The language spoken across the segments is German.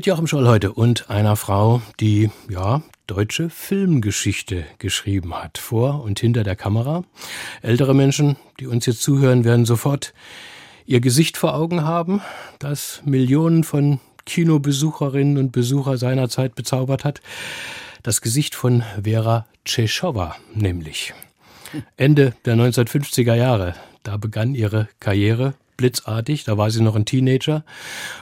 Mit Joachim Scholl heute und einer Frau, die, ja, deutsche Filmgeschichte geschrieben hat, vor und hinter der Kamera. Ältere Menschen, die uns jetzt zuhören, werden sofort ihr Gesicht vor Augen haben, das Millionen von Kinobesucherinnen und Besucher seiner Zeit bezaubert hat. Das Gesicht von Vera Tschechowa nämlich. Ende der 1950er Jahre, da begann ihre Karriere blitzartig. Da war sie noch ein Teenager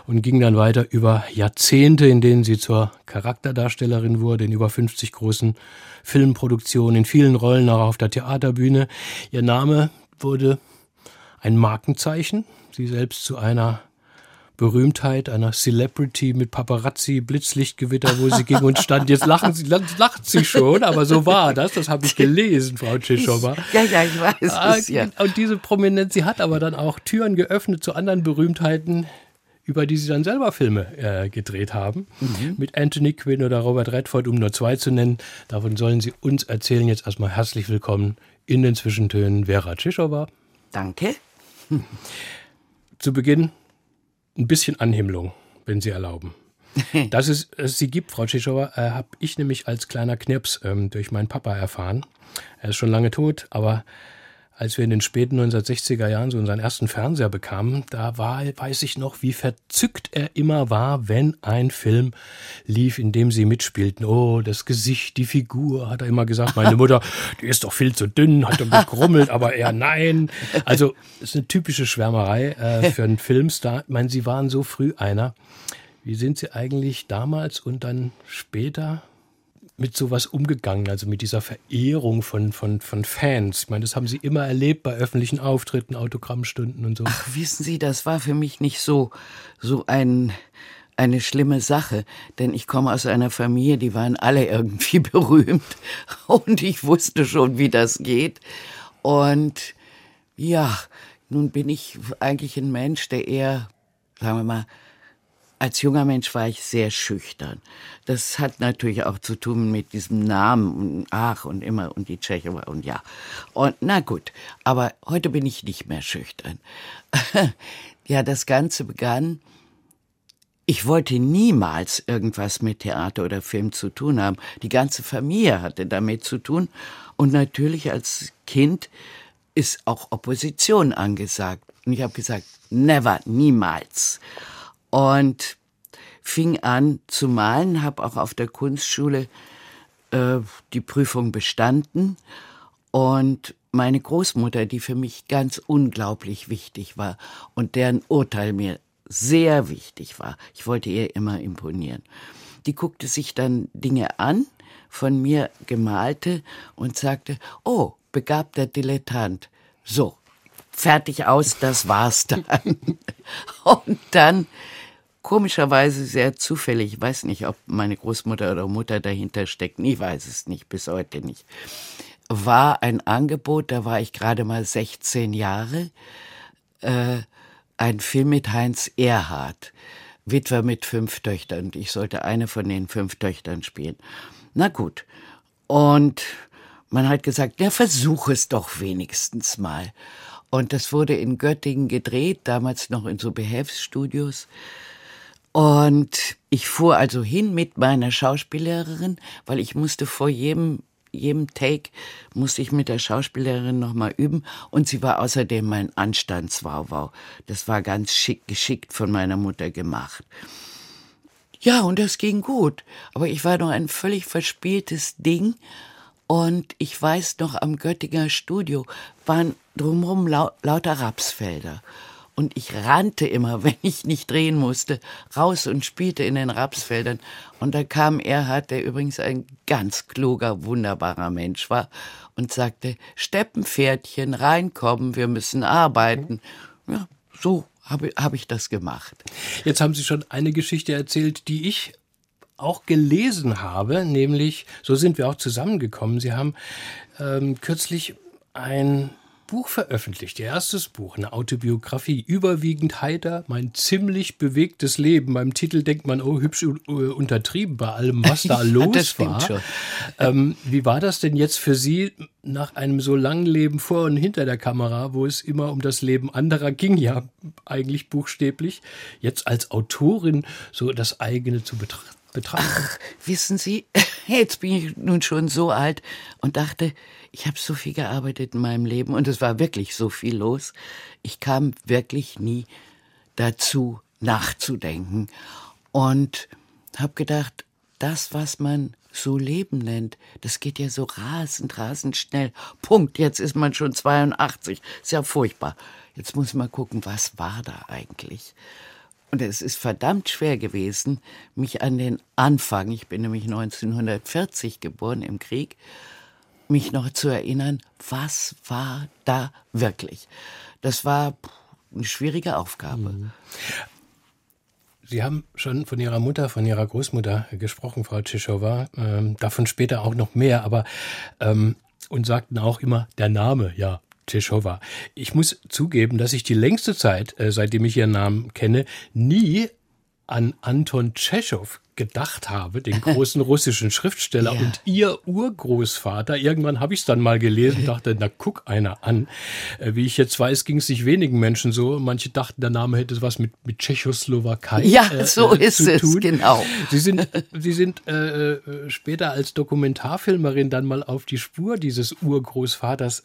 und ging dann weiter über Jahrzehnte, in denen sie zur Charakterdarstellerin wurde, in über 50 großen Filmproduktionen, in vielen Rollen auch auf der Theaterbühne. Ihr Name wurde ein Markenzeichen, sie selbst zu einer Berühmtheit, einer Celebrity mit Paparazzi, Blitzlichtgewitter, wo sie ging und stand. Jetzt lachen sie, lacht sie schon, aber so war das. Das habe ich gelesen, Frau Tschischowa. Ja, ja, ich weiß es, ah, ja. Und diese Prominenz, sie hat aber dann auch Türen geöffnet zu anderen Berühmtheiten, über die sie dann selber Filme äh, gedreht haben. Mhm. Mit Anthony Quinn oder Robert Redford, um nur zwei zu nennen. Davon sollen sie uns erzählen. Jetzt erstmal herzlich willkommen in den Zwischentönen Vera Tschischowa. Danke. Zu Beginn ein bisschen Anhimmlung, wenn Sie erlauben. Dass es, es sie gibt, Frau Tschischowa, äh, habe ich nämlich als kleiner Knirps ähm, durch meinen Papa erfahren. Er ist schon lange tot, aber als wir in den späten 1960er Jahren so unseren ersten Fernseher bekamen, da war, weiß ich noch, wie verzückt er immer war, wenn ein Film lief, in dem sie mitspielten. Oh, das Gesicht, die Figur, hat er immer gesagt. Meine Mutter, die ist doch viel zu dünn, hat doch gekrummelt, aber er nein. Also, ist eine typische Schwärmerei äh, für einen Filmstar. Ich meine, sie waren so früh einer. Wie sind Sie eigentlich damals und dann später mit sowas umgegangen, also mit dieser Verehrung von, von, von Fans? Ich meine, das haben Sie immer erlebt bei öffentlichen Auftritten, Autogrammstunden und so. Ach, wissen Sie, das war für mich nicht so, so ein, eine schlimme Sache, denn ich komme aus einer Familie, die waren alle irgendwie berühmt und ich wusste schon, wie das geht. Und ja, nun bin ich eigentlich ein Mensch, der eher, sagen wir mal, als junger Mensch war ich sehr schüchtern. Das hat natürlich auch zu tun mit diesem Namen und ach und immer und die Tscheche und ja. Und na gut, aber heute bin ich nicht mehr schüchtern. ja, das Ganze begann. Ich wollte niemals irgendwas mit Theater oder Film zu tun haben. Die ganze Familie hatte damit zu tun. Und natürlich als Kind ist auch Opposition angesagt. Und ich habe gesagt, never, niemals und fing an zu malen, habe auch auf der Kunstschule äh, die Prüfung bestanden und meine Großmutter, die für mich ganz unglaublich wichtig war und deren Urteil mir sehr wichtig war, ich wollte ihr immer imponieren, die guckte sich dann Dinge an, von mir gemalte und sagte, oh, begabter Dilettant. So, fertig aus, das war's dann. und dann komischerweise sehr zufällig, ich weiß nicht, ob meine Großmutter oder Mutter dahinter steckt, ich weiß es nicht, bis heute nicht, war ein Angebot, da war ich gerade mal 16 Jahre, äh, ein Film mit Heinz Erhardt, Witwer mit fünf Töchtern, und ich sollte eine von den fünf Töchtern spielen. Na gut. Und man hat gesagt, ja, versuch es doch wenigstens mal. Und das wurde in Göttingen gedreht, damals noch in so Behelfsstudios. Und ich fuhr also hin mit meiner Schauspiellehrerin, weil ich musste vor jedem jedem Take musste ich mit der Schauspielerin nochmal üben und sie war außerdem mein Anstandswauwau. Das war ganz schick geschickt von meiner Mutter gemacht. Ja, und das ging gut, aber ich war noch ein völlig verspieltes Ding und ich weiß noch am Göttinger Studio waren drumherum lau lauter Rapsfelder und ich rannte immer, wenn ich nicht drehen musste, raus und spielte in den Rapsfeldern. Und da kam Erhard, der übrigens ein ganz kluger, wunderbarer Mensch war, und sagte, Steppenpferdchen, reinkommen, wir müssen arbeiten. Ja, so habe hab ich das gemacht. Jetzt haben Sie schon eine Geschichte erzählt, die ich auch gelesen habe, nämlich, so sind wir auch zusammengekommen. Sie haben ähm, kürzlich ein Buch veröffentlicht, ihr erstes Buch, eine Autobiografie, überwiegend heiter, mein ziemlich bewegtes Leben. Beim Titel denkt man, oh, hübsch äh, untertrieben bei allem, was da los war. Ähm, wie war das denn jetzt für Sie nach einem so langen Leben vor und hinter der Kamera, wo es immer um das Leben anderer ging, ja eigentlich buchstäblich, jetzt als Autorin so das eigene zu betrachten? betrachten? Ach, wissen Sie, jetzt bin ich nun schon so alt und dachte, ich habe so viel gearbeitet in meinem Leben und es war wirklich so viel los. Ich kam wirklich nie dazu, nachzudenken und habe gedacht, das, was man so Leben nennt, das geht ja so rasend, rasend schnell. Punkt, jetzt ist man schon 82. Ist ja furchtbar. Jetzt muss man gucken, was war da eigentlich? Und es ist verdammt schwer gewesen, mich an den Anfang, ich bin nämlich 1940 geboren im Krieg, mich noch zu erinnern, was war da wirklich. Das war eine schwierige Aufgabe. Mhm. Sie haben schon von Ihrer Mutter, von Ihrer Großmutter gesprochen, Frau Tschischowa. Ähm, davon später auch noch mehr, aber ähm, und sagten auch immer der Name, ja, Tschechowa. Ich muss zugeben, dass ich die längste Zeit, äh, seitdem ich Ihren Namen kenne, nie an Anton Tschechow gedacht habe, den großen russischen Schriftsteller ja. und ihr Urgroßvater. Irgendwann habe ich es dann mal gelesen, dachte, na guck einer an. Äh, wie ich jetzt weiß, ging es nicht wenigen Menschen so. Manche dachten, der Name hätte was mit, mit Tschechoslowakei ja, äh, so äh, ist es, tun. genau. Sie sind, Sie sind äh, äh, später als Dokumentarfilmerin dann mal auf die Spur dieses Urgroßvaters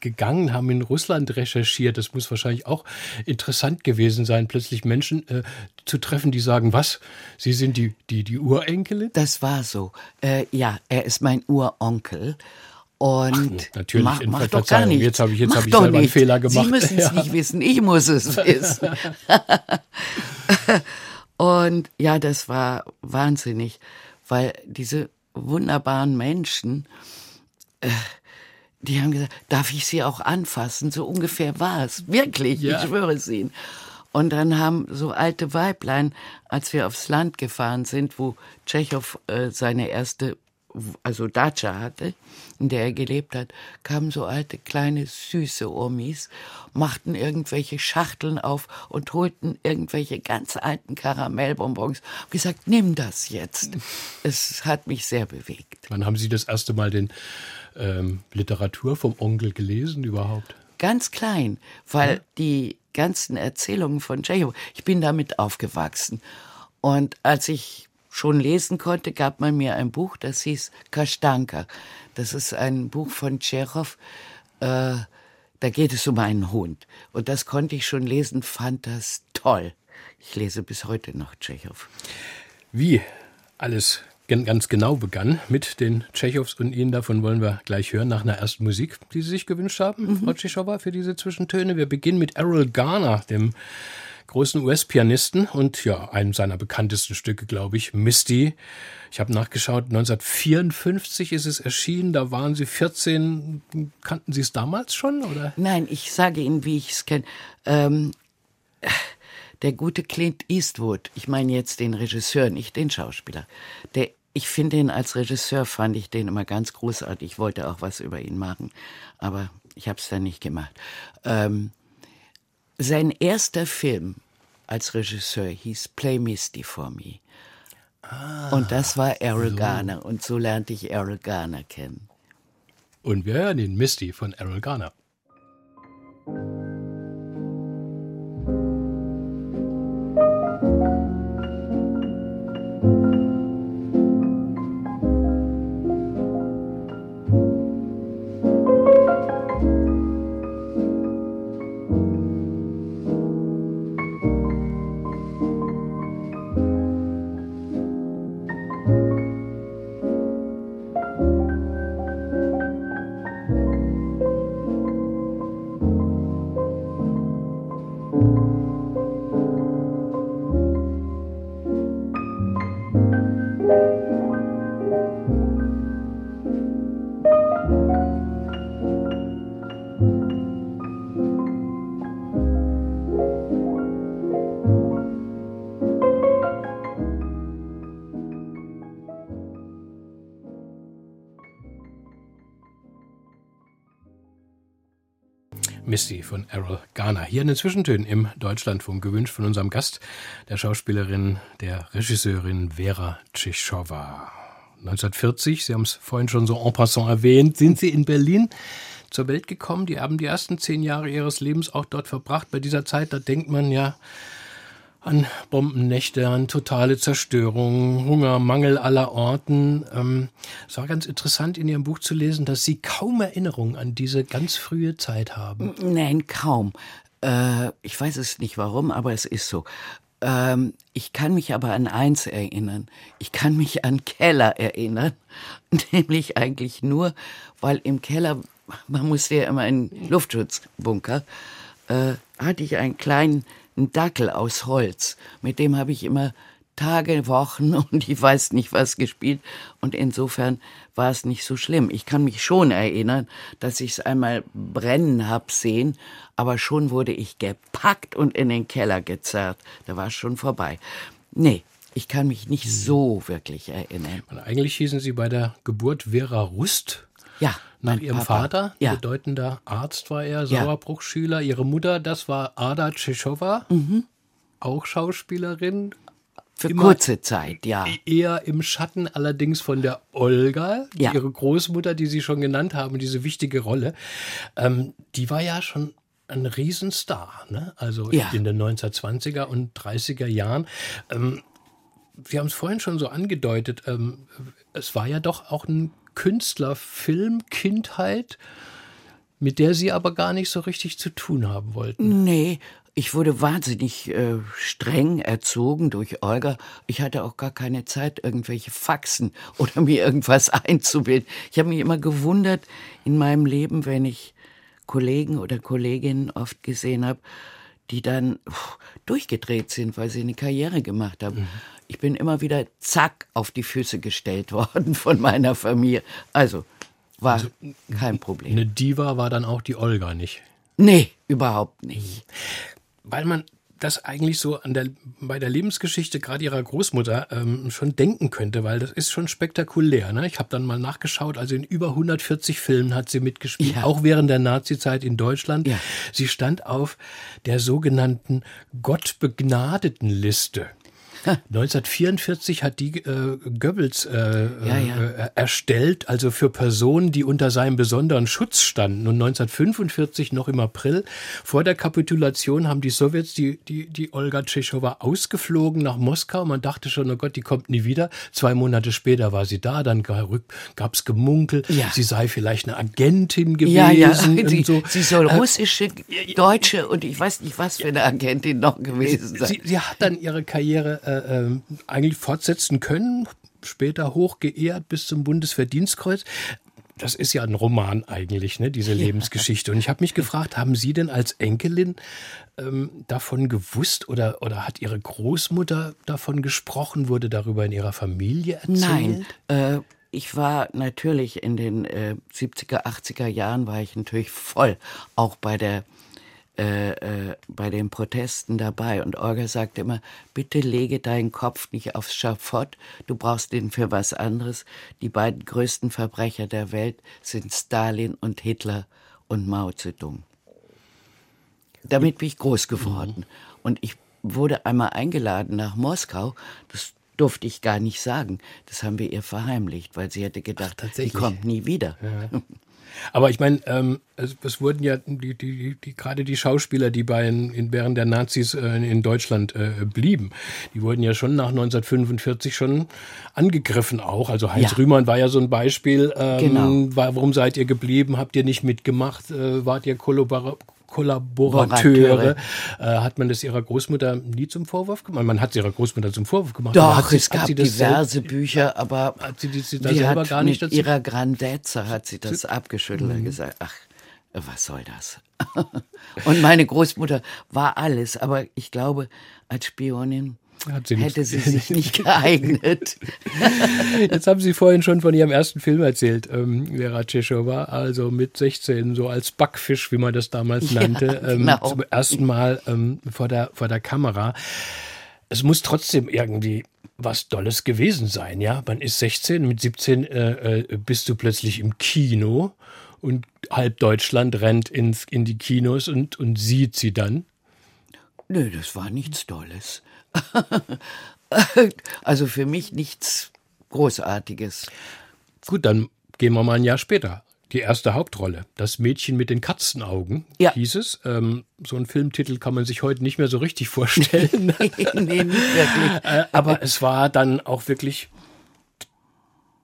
gegangen, haben in Russland recherchiert. Das muss wahrscheinlich auch interessant gewesen sein, plötzlich Menschen zu treffen, die sagen, was, Sie sind die die, die Urenkelin? Das war so. Äh, ja, er ist mein Uronkel. Und Ach, natürlich, mach, mach doch gar nicht. Jetzt habe ich, jetzt hab ich selber einen Fehler gemacht. Sie müssen es ja. nicht wissen, ich muss es wissen. und ja, das war wahnsinnig, weil diese wunderbaren Menschen, äh, die haben gesagt, darf ich sie auch anfassen? So ungefähr war es. Wirklich, ja. ich schwöre es Ihnen. Und dann haben so alte Weiblein, als wir aufs Land gefahren sind, wo Tschechow äh, seine erste, also Dacia hatte, in der er gelebt hat, kamen so alte, kleine, süße Omis, machten irgendwelche Schachteln auf und holten irgendwelche ganz alten Karamellbonbons und gesagt, nimm das jetzt. Es hat mich sehr bewegt. Wann haben Sie das erste Mal den ähm, Literatur vom Onkel gelesen überhaupt? Ganz klein, weil ja. die ganzen Erzählungen von Tschechow. Ich bin damit aufgewachsen. Und als ich schon lesen konnte, gab man mir ein Buch, das hieß Kastanka. Das ist ein Buch von Tschechow. Äh, da geht es um einen Hund. Und das konnte ich schon lesen, fand das toll. Ich lese bis heute noch Tschechow. Wie alles ganz genau begann mit den Tschechows und Ihnen. Davon wollen wir gleich hören nach einer ersten Musik, die Sie sich gewünscht haben, mhm. Frau Tschechowa, für diese Zwischentöne. Wir beginnen mit Errol Garner, dem großen US-Pianisten und ja, einem seiner bekanntesten Stücke, glaube ich, Misty. Ich habe nachgeschaut, 1954 ist es erschienen, da waren Sie 14. Kannten Sie es damals schon? Oder? Nein, ich sage Ihnen, wie ich es kenne. Ähm, der gute Clint Eastwood, ich meine jetzt den Regisseur, nicht den Schauspieler, der ich finde ihn als Regisseur, fand ich den immer ganz großartig. Ich wollte auch was über ihn machen, aber ich habe es dann nicht gemacht. Ähm, sein erster Film als Regisseur hieß Play Misty for Me. Ah, und das war Errol so. Garner. Und so lernte ich Errol Garner kennen. Und wir hören den Misty von Errol Garner. Misty von Errol Garner. Hier in den Zwischentönen im Deutschlandfunk gewünscht von unserem Gast, der Schauspielerin, der Regisseurin Vera Tschischowa. 1940, Sie haben es vorhin schon so en passant erwähnt, sind Sie in Berlin zur Welt gekommen. Die haben die ersten zehn Jahre Ihres Lebens auch dort verbracht. Bei dieser Zeit, da denkt man ja, an Bombennächte, an totale Zerstörung, Hunger, Mangel aller Orten. Ähm, es war ganz interessant in Ihrem Buch zu lesen, dass Sie kaum Erinnerungen an diese ganz frühe Zeit haben. Nein, kaum. Äh, ich weiß es nicht warum, aber es ist so. Ähm, ich kann mich aber an eins erinnern. Ich kann mich an Keller erinnern. Nämlich eigentlich nur, weil im Keller, man musste ja immer einen Luftschutzbunker, äh, hatte ich einen kleinen ein Dackel aus Holz. Mit dem habe ich immer Tage, Wochen und ich weiß nicht was gespielt. Und insofern war es nicht so schlimm. Ich kann mich schon erinnern, dass ich es einmal brennen hab sehen, aber schon wurde ich gepackt und in den Keller gezerrt. Da war es schon vorbei. Nee, ich kann mich nicht so wirklich erinnern. eigentlich hießen Sie bei der Geburt Vera Rust. Ja. Nach ihrem Papa. Vater, Ja. bedeutender Arzt war er, Ja. Sauerbruchschüler. Ihre Mutter, das war Ada Tschechowa, auch Schauspielerin, Für immer- kurze Zeit, ja. eher im Schatten allerdings von der Olga, Ja. ihre Großmutter, die Sie schon genannt haben, diese wichtige Rolle. Ähm, die war ja schon ein Riesenstar, ne? also Ja. in den 1920er und 30er Jahren. Ähm, Sie haben es vorhin schon so angedeutet, ähm, es war ja doch auch ein Künstlerfilm, Kindheit, mit der Sie aber gar nicht so richtig zu tun haben wollten. Nee, ich wurde wahnsinnig äh, streng erzogen durch Olga. Ich hatte auch gar keine Zeit, irgendwelche Faxen oder mir irgendwas einzubilden. Ich habe mich immer gewundert in meinem Leben, wenn ich Kollegen oder Kolleginnen oft gesehen habe, die dann pff, durchgedreht sind, weil sie eine Karriere gemacht haben. Ich bin immer wieder zack auf die Füße gestellt worden von meiner Familie. Also war kein Problem. Eine Diva war dann auch die Olga nicht. Nee, überhaupt nicht. weil man das eigentlich so an der, bei der Lebensgeschichte gerade ihrer Großmutter ähm, schon denken könnte, weil das ist schon spektakulär. Ne? Ich habe dann mal nachgeschaut, also in über 140 Filmen hat sie mitgespielt, Ja. auch während der Nazizeit in Deutschland. Ja. Sie stand auf der sogenannten Gottbegnadeten-Liste. 1944 hat die äh, Goebbels äh, Ja, ja. Äh, erstellt, also für Personen, die unter seinem besonderen Schutz standen. Und 1945, noch im April, vor der Kapitulation, haben die Sowjets die, die, die Olga Tschechowa ausgeflogen nach Moskau. Man dachte schon, oh Gott, die kommt nie wieder. Zwei Monate später war sie da, dann gab es Gemunkel, Ja. sie sei vielleicht eine Agentin gewesen. Ja, ja, und sie, so. sie soll Äh, russische, deutsche und ich weiß nicht, was für eine Agentin noch gewesen sein. Sie, sie hat dann ihre Karriere äh, ähm, eigentlich fortsetzen können, später hoch geehrt bis zum Bundesverdienstkreuz. Das ist ja ein Roman eigentlich, ne, diese Lebensgeschichte. Und ich habe mich gefragt, haben Sie denn als Enkelin ähm, davon gewusst oder, oder hat Ihre Großmutter davon gesprochen, wurde darüber in Ihrer Familie erzählt? Nein, äh, ich war natürlich in den äh, 70er, 80er Jahren war ich natürlich voll auch bei der äh, äh, bei den Protesten dabei und Olga sagte immer, bitte lege deinen Kopf nicht aufs Schafott, du brauchst den für was anderes. Die beiden größten Verbrecher der Welt sind Stalin und Hitler und Mao Zedong. Damit bin ich groß geworden. Und ich wurde einmal eingeladen nach Moskau. Das durfte ich gar nicht sagen. Das haben wir ihr verheimlicht, weil sie hätte gedacht, die tatsächlich? kommt nie wieder. Aber ich meine, ähm, es, es wurden ja die, die, die, gerade die Schauspieler, die bei in, während der Nazis äh, in Deutschland äh, blieben, die wurden ja schon nach 1945 schon angegriffen auch. Also Heinz Ja. Rühmann war ja so ein Beispiel. Ähm, Genau. war, warum seid ihr geblieben? Habt ihr nicht mitgemacht? Äh, wart ihr Kollabor Kollaborateure. Äh, hat man das ihrer Großmutter nie zum Vorwurf gemacht? Man hat es ihrer Großmutter zum Vorwurf gemacht. Doch, sie- es gab sie diverse Bücher, aber Hat sie, die, sie da sie selber hat gar nicht dazu ihrer Grandezza hat sie das abgeschüttelt und gesagt, ach, was soll das? und meine Großmutter war alles, aber ich glaube, als Spionin sie hätte sie sich nicht geeignet. Jetzt haben Sie vorhin schon von Ihrem ersten Film erzählt, ähm, Vera Tschechowa, also mit 16, so als Backfisch, wie man das damals nannte, ähm, genau. zum ersten Mal ähm, vor, der, vor der Kamera. Es muss trotzdem irgendwie was Dolles gewesen sein, ja? Man ist 16, mit 17 äh, äh, bist du plötzlich im Kino und halb Deutschland rennt ins, in die Kinos und, und sieht sie dann? Nö, das war nichts Tolles. also für mich nichts Großartiges. Gut, dann gehen wir mal ein Jahr später. Die erste Hauptrolle, das Mädchen mit den Katzenaugen, ja. hieß es. Ähm, so ein Filmtitel kann man sich heute nicht mehr so richtig vorstellen. nee, nee, nicht wirklich. Äh, aber es war dann auch wirklich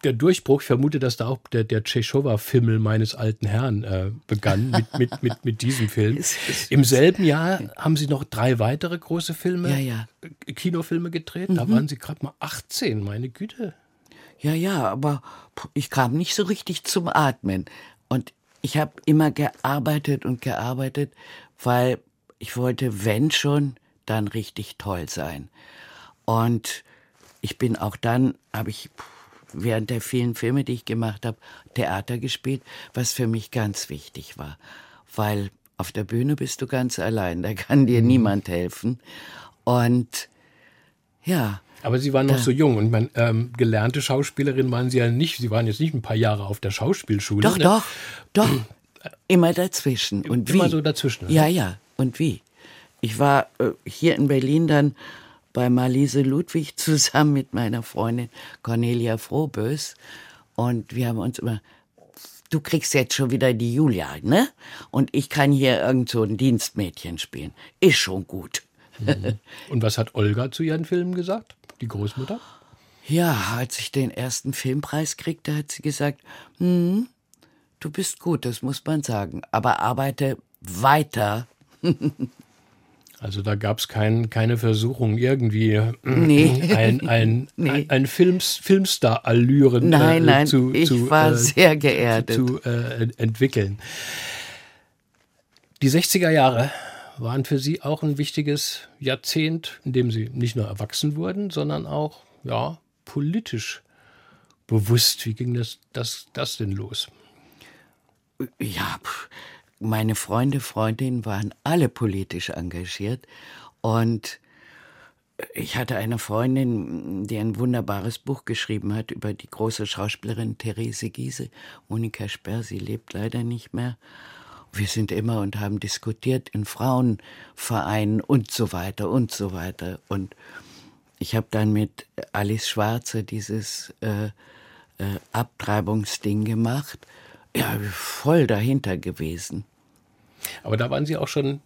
der Durchbruch, ich vermute, dass da auch der, der Tschechowa-Fimmel meines alten Herrn äh, begann mit, mit, mit, mit diesem Film. Im selben Jahr haben sie noch drei weitere große Filme, ja, ja. Äh, Kinofilme gedreht. Mhm. Da waren sie gerade mal 18, meine Güte. Ja, ja, aber ich kam nicht so richtig zum Atmen. Und ich habe immer gearbeitet und gearbeitet, weil ich wollte, wenn schon, dann richtig toll sein. Und ich bin auch dann, habe ich während der vielen Filme, die ich gemacht habe, Theater gespielt, was für mich ganz wichtig war. Weil auf der Bühne bist du ganz allein, da kann dir mhm. niemand helfen. Und ja. Aber Sie waren noch so jung und man, ähm, gelernte Schauspielerin waren Sie ja nicht. Sie waren jetzt nicht ein paar Jahre auf der Schauspielschule. Doch, ne? doch, doch. Immer dazwischen. Und Immer wie? so dazwischen. Ja, ja. Und wie? Ich war äh, hier in Berlin dann bei Marlise Ludwig zusammen mit meiner Freundin Cornelia Frohbös. Und wir haben uns immer, du kriegst jetzt schon wieder die Julia, ne? Und ich kann hier irgend so ein Dienstmädchen spielen. Ist schon gut. Mhm. Und was hat Olga zu ihren Filmen gesagt? Die Großmutter? Ja, als ich den ersten Filmpreis kriegte, hat sie gesagt, hm, du bist gut, das muss man sagen, aber arbeite weiter. Also da gab es kein, keine Versuchung, irgendwie äh, nee. ein, ein, nee. ein, ein Films, Filmstar-Allüren nein, äh, nein, zu, ich zu, war äh, sehr geerdet. zu äh, entwickeln. Die 60er Jahre waren für Sie auch ein wichtiges Jahrzehnt, in dem Sie nicht nur erwachsen wurden, sondern auch ja, politisch bewusst. Wie ging das, das, das denn los? Ja, pff meine Freunde, Freundinnen waren alle politisch engagiert und ich hatte eine Freundin, die ein wunderbares Buch geschrieben hat über die große Schauspielerin Therese Giese. Monika Sperr, sie lebt leider nicht mehr. Wir sind immer und haben diskutiert in Frauenvereinen und so weiter und so weiter. Und ich habe dann mit Alice Schwarze dieses äh, äh, Abtreibungsding gemacht ja, voll dahinter gewesen. Aber da waren Sie auch schon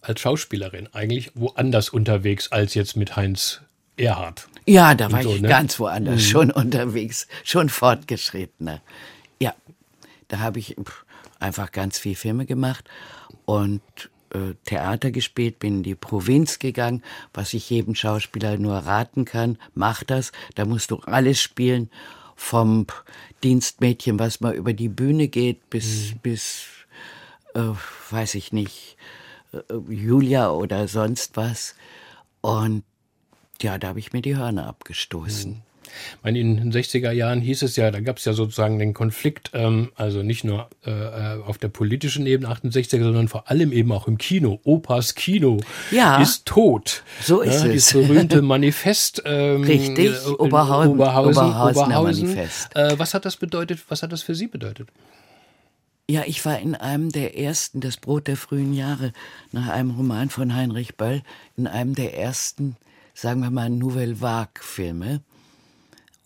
als Schauspielerin eigentlich woanders unterwegs als jetzt mit Heinz Erhard. Ja, da war so, ich ne? ganz woanders mhm. schon unterwegs, schon fortgeschrittener. Ja, da habe ich einfach ganz viel Filme gemacht und äh, Theater gespielt, bin in die Provinz gegangen, was ich jedem Schauspieler nur raten kann. Mach das, da musst du alles spielen vom Dienstmädchen, was mal über die Bühne geht, bis, mhm. bis äh, weiß ich nicht, äh, Julia oder sonst was. Und ja, da habe ich mir die Hörner abgestoßen. Mhm. Meine, in den 60er Jahren hieß es ja, da gab es ja sozusagen den Konflikt, ähm, also nicht nur äh, äh auf der politischen Ebene 68er, sondern vor allem eben auch im Kino. Opas Kino ja, ist tot. So ist ja, es. Das berühmte Manifest. Ähm, Richtig, äh, Oberhausen. Oberhausen, Oberhausen. Manifest. Äh, was hat das bedeutet? Was hat das für Sie bedeutet? Ja, ich war in einem der ersten, das Brot der frühen Jahre, nach einem Roman von Heinrich Böll, in einem der ersten, sagen wir mal, Nouvelle Vague-Filme.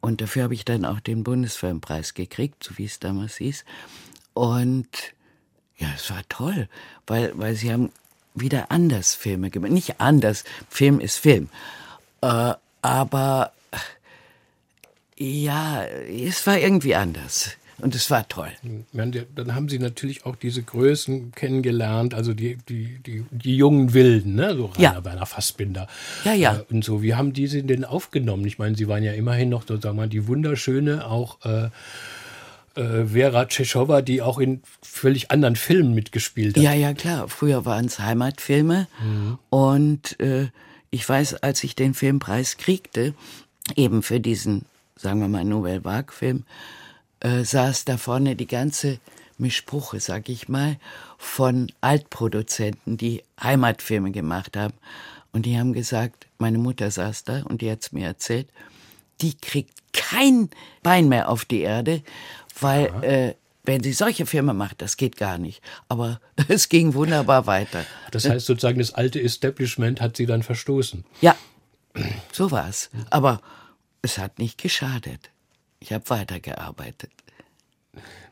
Und dafür habe ich dann auch den Bundesfilmpreis gekriegt, so wie es damals hieß. Und ja, es war toll, weil, weil sie haben wieder anders Filme gemacht. Nicht anders, Film ist Film. Äh, aber ja, es war irgendwie anders. Und es war toll. Dann haben Sie natürlich auch diese Größen kennengelernt, also die, die, die, die jungen Wilden, ne? so Rainer ja. Werner Fassbinder. Ja, ja. Äh, und so, wie haben die sie denn aufgenommen? Ich meine, Sie waren ja immerhin noch sozusagen mal die wunderschöne, auch äh, äh, Vera Tschechowa, die auch in völlig anderen Filmen mitgespielt hat. Ja, ja, klar. Früher waren es Heimatfilme. Mhm. Und äh, ich weiß, als ich den Filmpreis kriegte, eben für diesen, sagen wir mal, Nouvelle Vague-Film, äh, saß da vorne die ganze Mischpruche, sag ich mal, von Altproduzenten, die Heimatfilme gemacht haben. Und die haben gesagt, meine Mutter saß da und die hat's mir erzählt, die kriegt kein Bein mehr auf die Erde, weil äh, wenn sie solche Filme macht, das geht gar nicht. Aber es ging wunderbar weiter. Das heißt sozusagen, das alte Establishment hat sie dann verstoßen. Ja, so war es. Aber es hat nicht geschadet. Ich habe weitergearbeitet.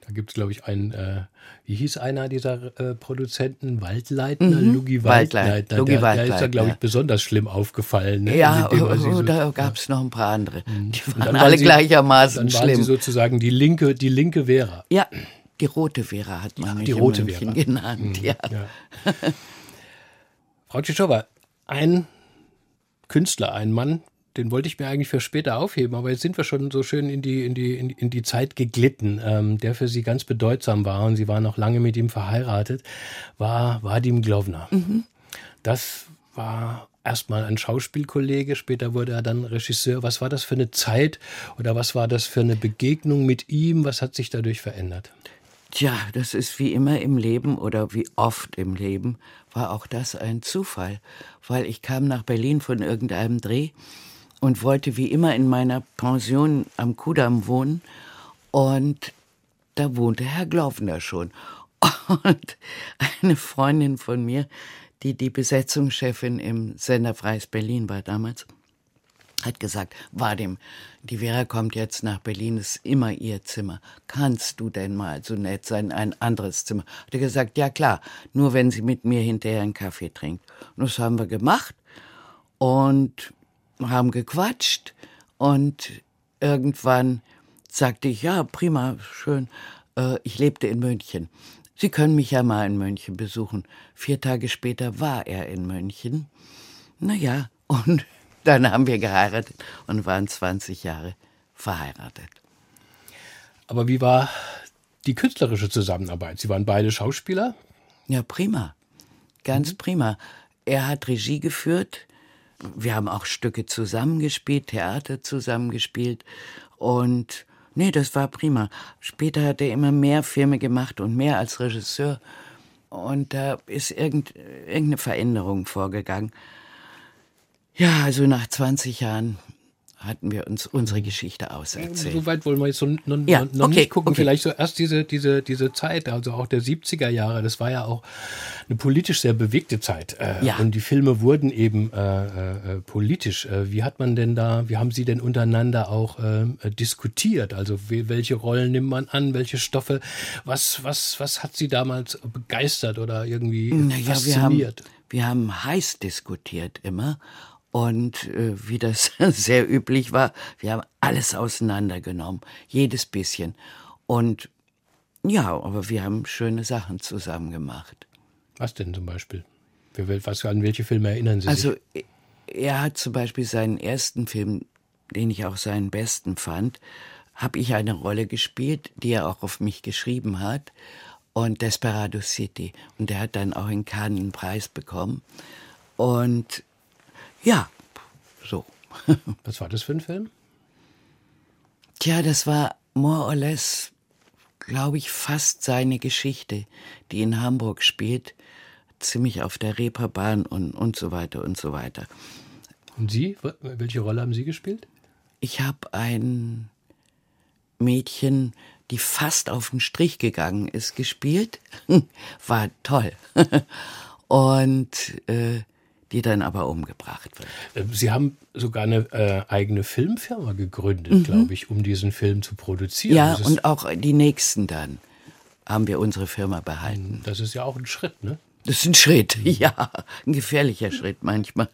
Da gibt es, glaube ich, einen, äh, wie hieß einer dieser äh, Produzenten? Waldleitner, mhm. Lugi Waldleitner. Lugi der, Waldleitner. der ist da, glaube ich, besonders schlimm aufgefallen. Ne? Ja, oh, oh, so, da gab es ja. noch ein paar andere. Mhm. Die waren alle sie, gleichermaßen dann schlimm. Dann waren sie sozusagen die linke, die linke Vera. Ja, die rote Vera hat man ja, die rote Vera. genannt. Mhm. Ja. ja. Frau Tschitschowa, ein Künstler, ein Mann, den wollte ich mir eigentlich für später aufheben, aber jetzt sind wir schon so schön in die, in die, in die Zeit geglitten, ähm, der für Sie ganz bedeutsam war und Sie waren noch lange mit ihm verheiratet, war Vadim Glovner. Mhm. Das war erstmal ein Schauspielkollege, später wurde er dann Regisseur. Was war das für eine Zeit oder was war das für eine Begegnung mit ihm? Was hat sich dadurch verändert? Tja, das ist wie immer im Leben oder wie oft im Leben, war auch das ein Zufall, weil ich kam nach Berlin von irgendeinem Dreh und wollte wie immer in meiner Pension am Kudamm wohnen. Und da wohnte Herr Glaufner schon. Und eine Freundin von mir, die die Besetzungschefin im Sender Freies Berlin war damals, hat gesagt, Vadim, die Vera kommt jetzt nach Berlin, ist immer ihr Zimmer. Kannst du denn mal so nett sein, ein anderes Zimmer? Hat er gesagt, ja klar, nur wenn sie mit mir hinterher einen Kaffee trinkt. Und das haben wir gemacht. Und haben gequatscht und irgendwann sagte ich, ja, prima, schön, äh, ich lebte in München. Sie können mich ja mal in München besuchen. Vier Tage später war er in München. Naja, und dann haben wir geheiratet und waren 20 Jahre verheiratet. Aber wie war die künstlerische Zusammenarbeit? Sie waren beide Schauspieler? Ja, prima. Ganz mhm. prima. Er hat Regie geführt, wir haben auch Stücke zusammengespielt, Theater zusammengespielt und nee, das war prima. Später hat er immer mehr Filme gemacht und mehr als Regisseur und da ist irgend, irgendeine Veränderung vorgegangen. Ja, also nach 20 Jahren hatten wir uns unsere Geschichte auserzählt. So weit wollen wir jetzt so noch, ja, noch okay, nicht gucken. Okay. Vielleicht so erst diese, diese, diese Zeit, also auch der 70er Jahre, das war ja auch eine politisch sehr bewegte Zeit. Äh, ja. Und die Filme wurden eben äh, äh, politisch. Äh, wie hat man denn da, wie haben Sie denn untereinander auch äh, diskutiert? Also welche Rollen nimmt man an, welche Stoffe? Was, was, was hat Sie damals begeistert oder irgendwie naja, fasziniert? Wir haben, wir haben heiß diskutiert immer. Und äh, wie das sehr üblich war, wir haben alles auseinandergenommen, jedes bisschen. Und ja, aber wir haben schöne Sachen zusammen gemacht. Was denn zum Beispiel? Was, an welche Filme erinnern Sie also, sich? Also, er hat zum Beispiel seinen ersten Film, den ich auch seinen besten fand, habe ich eine Rolle gespielt, die er auch auf mich geschrieben hat. Und Desperado City. Und er hat dann auch in Cannes einen Preis bekommen. Und ja, so. Was war das für ein Film? Tja, das war more or less, glaube ich, fast seine Geschichte, die in Hamburg spielt, ziemlich auf der Reeperbahn und, und so weiter und so weiter. Und Sie? Welche Rolle haben Sie gespielt? Ich habe ein Mädchen, die fast auf den Strich gegangen ist, gespielt. War toll. und äh, die dann aber umgebracht wird. Äh, Sie haben sogar eine äh, eigene Filmfirma gegründet, mhm. glaube ich, um diesen Film zu produzieren. Ja, und auch die nächsten dann haben wir unsere Firma behalten. Das ist ja auch ein Schritt, ne? Das ist ein Schritt, ja. Ein gefährlicher Schritt manchmal.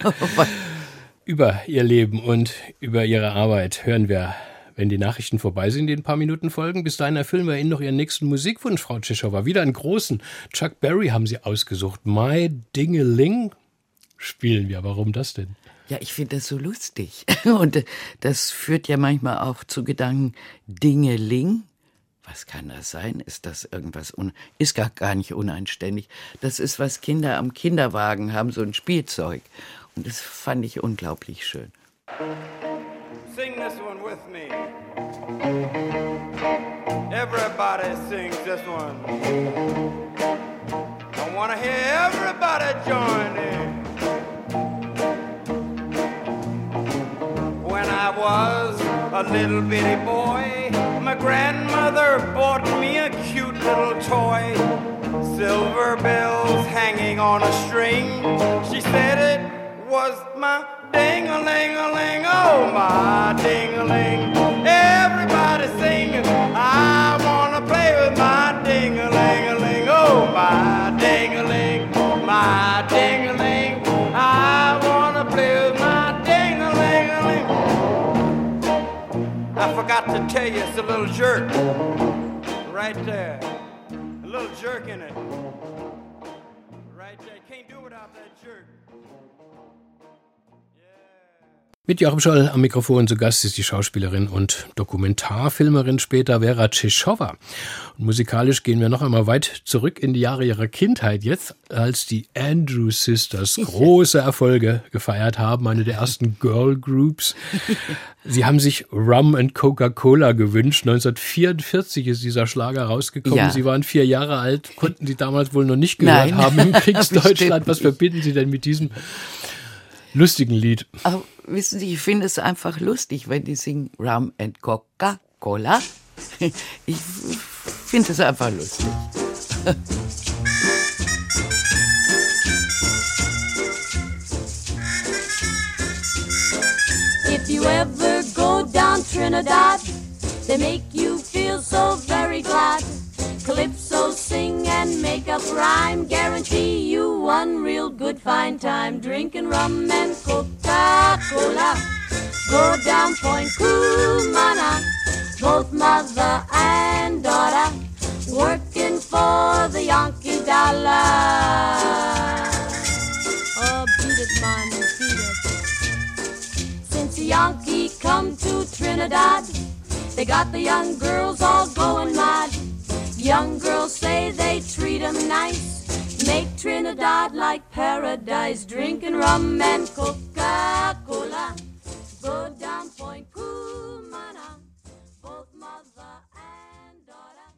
über Ihr Leben und über Ihre Arbeit hören wir, wenn die Nachrichten vorbei sind, die in ein paar Minuten folgen. Bis dahin erfüllen wir Ihnen noch Ihren nächsten Musikwunsch, Frau Tschischowa. Wieder einen großen Chuck Berry haben Sie ausgesucht. My Dingeling spielen wir. Warum das denn? Ja, ich finde das so lustig. Und das führt ja manchmal auch zu Gedanken, Dingeling. Was kann das sein? Ist das irgendwas un ist gar, gar nicht uneinständig. Das ist, was Kinder am Kinderwagen haben, so ein Spielzeug. Und das fand ich unglaublich schön. Sing this one with me. Everybody sings this one. I wanna hear everybody join in. Was a little bitty boy. My grandmother bought me a cute little toy. Silver bells hanging on a string. She said it was my ding-a-ling-a-ling. Oh, my ding-a-ling. Everybody sing. I wanna play with my ding-a-ling-a-ling. Oh, my forgot to tell you, it's a little jerk. Right there. A little jerk in it. Mit Joachim Scholl am Mikrofon zu Gast ist die Schauspielerin und Dokumentarfilmerin später Vera Tschechowa. Und musikalisch gehen wir noch einmal weit zurück in die Jahre ihrer Kindheit jetzt, als die Andrew Sisters große Erfolge gefeiert haben, eine der ersten Girl Groups. Sie haben sich Rum and Coca-Cola gewünscht. 1944 ist dieser Schlager rausgekommen. Ja. Sie waren vier Jahre alt, konnten Sie damals wohl noch nicht gehört Nein. haben im Kriegsdeutschland. Was verbinden Sie denn mit diesem lustigen Lied? Aber wissen Sie, ich finde es einfach lustig, wenn die singen Rum and Coca-Cola. Ich finde es einfach lustig. If you ever go down Trinidad, they make you feel so very glad. Calypso sing and make up rhyme, guarantee you one real good fine time. Drinking rum and Coca-Cola, go down Point Kumana. both mother and daughter, working for the Yankee dollar. Oh, beat it, man, beat it. Since the Yankee come to Trinidad, they got the young girls all going mad. Young girls say they treat 'em nice, make Trinidad like paradise, drinking rum and Coca-Cola. Go down Point Cumana, both mother and daughter,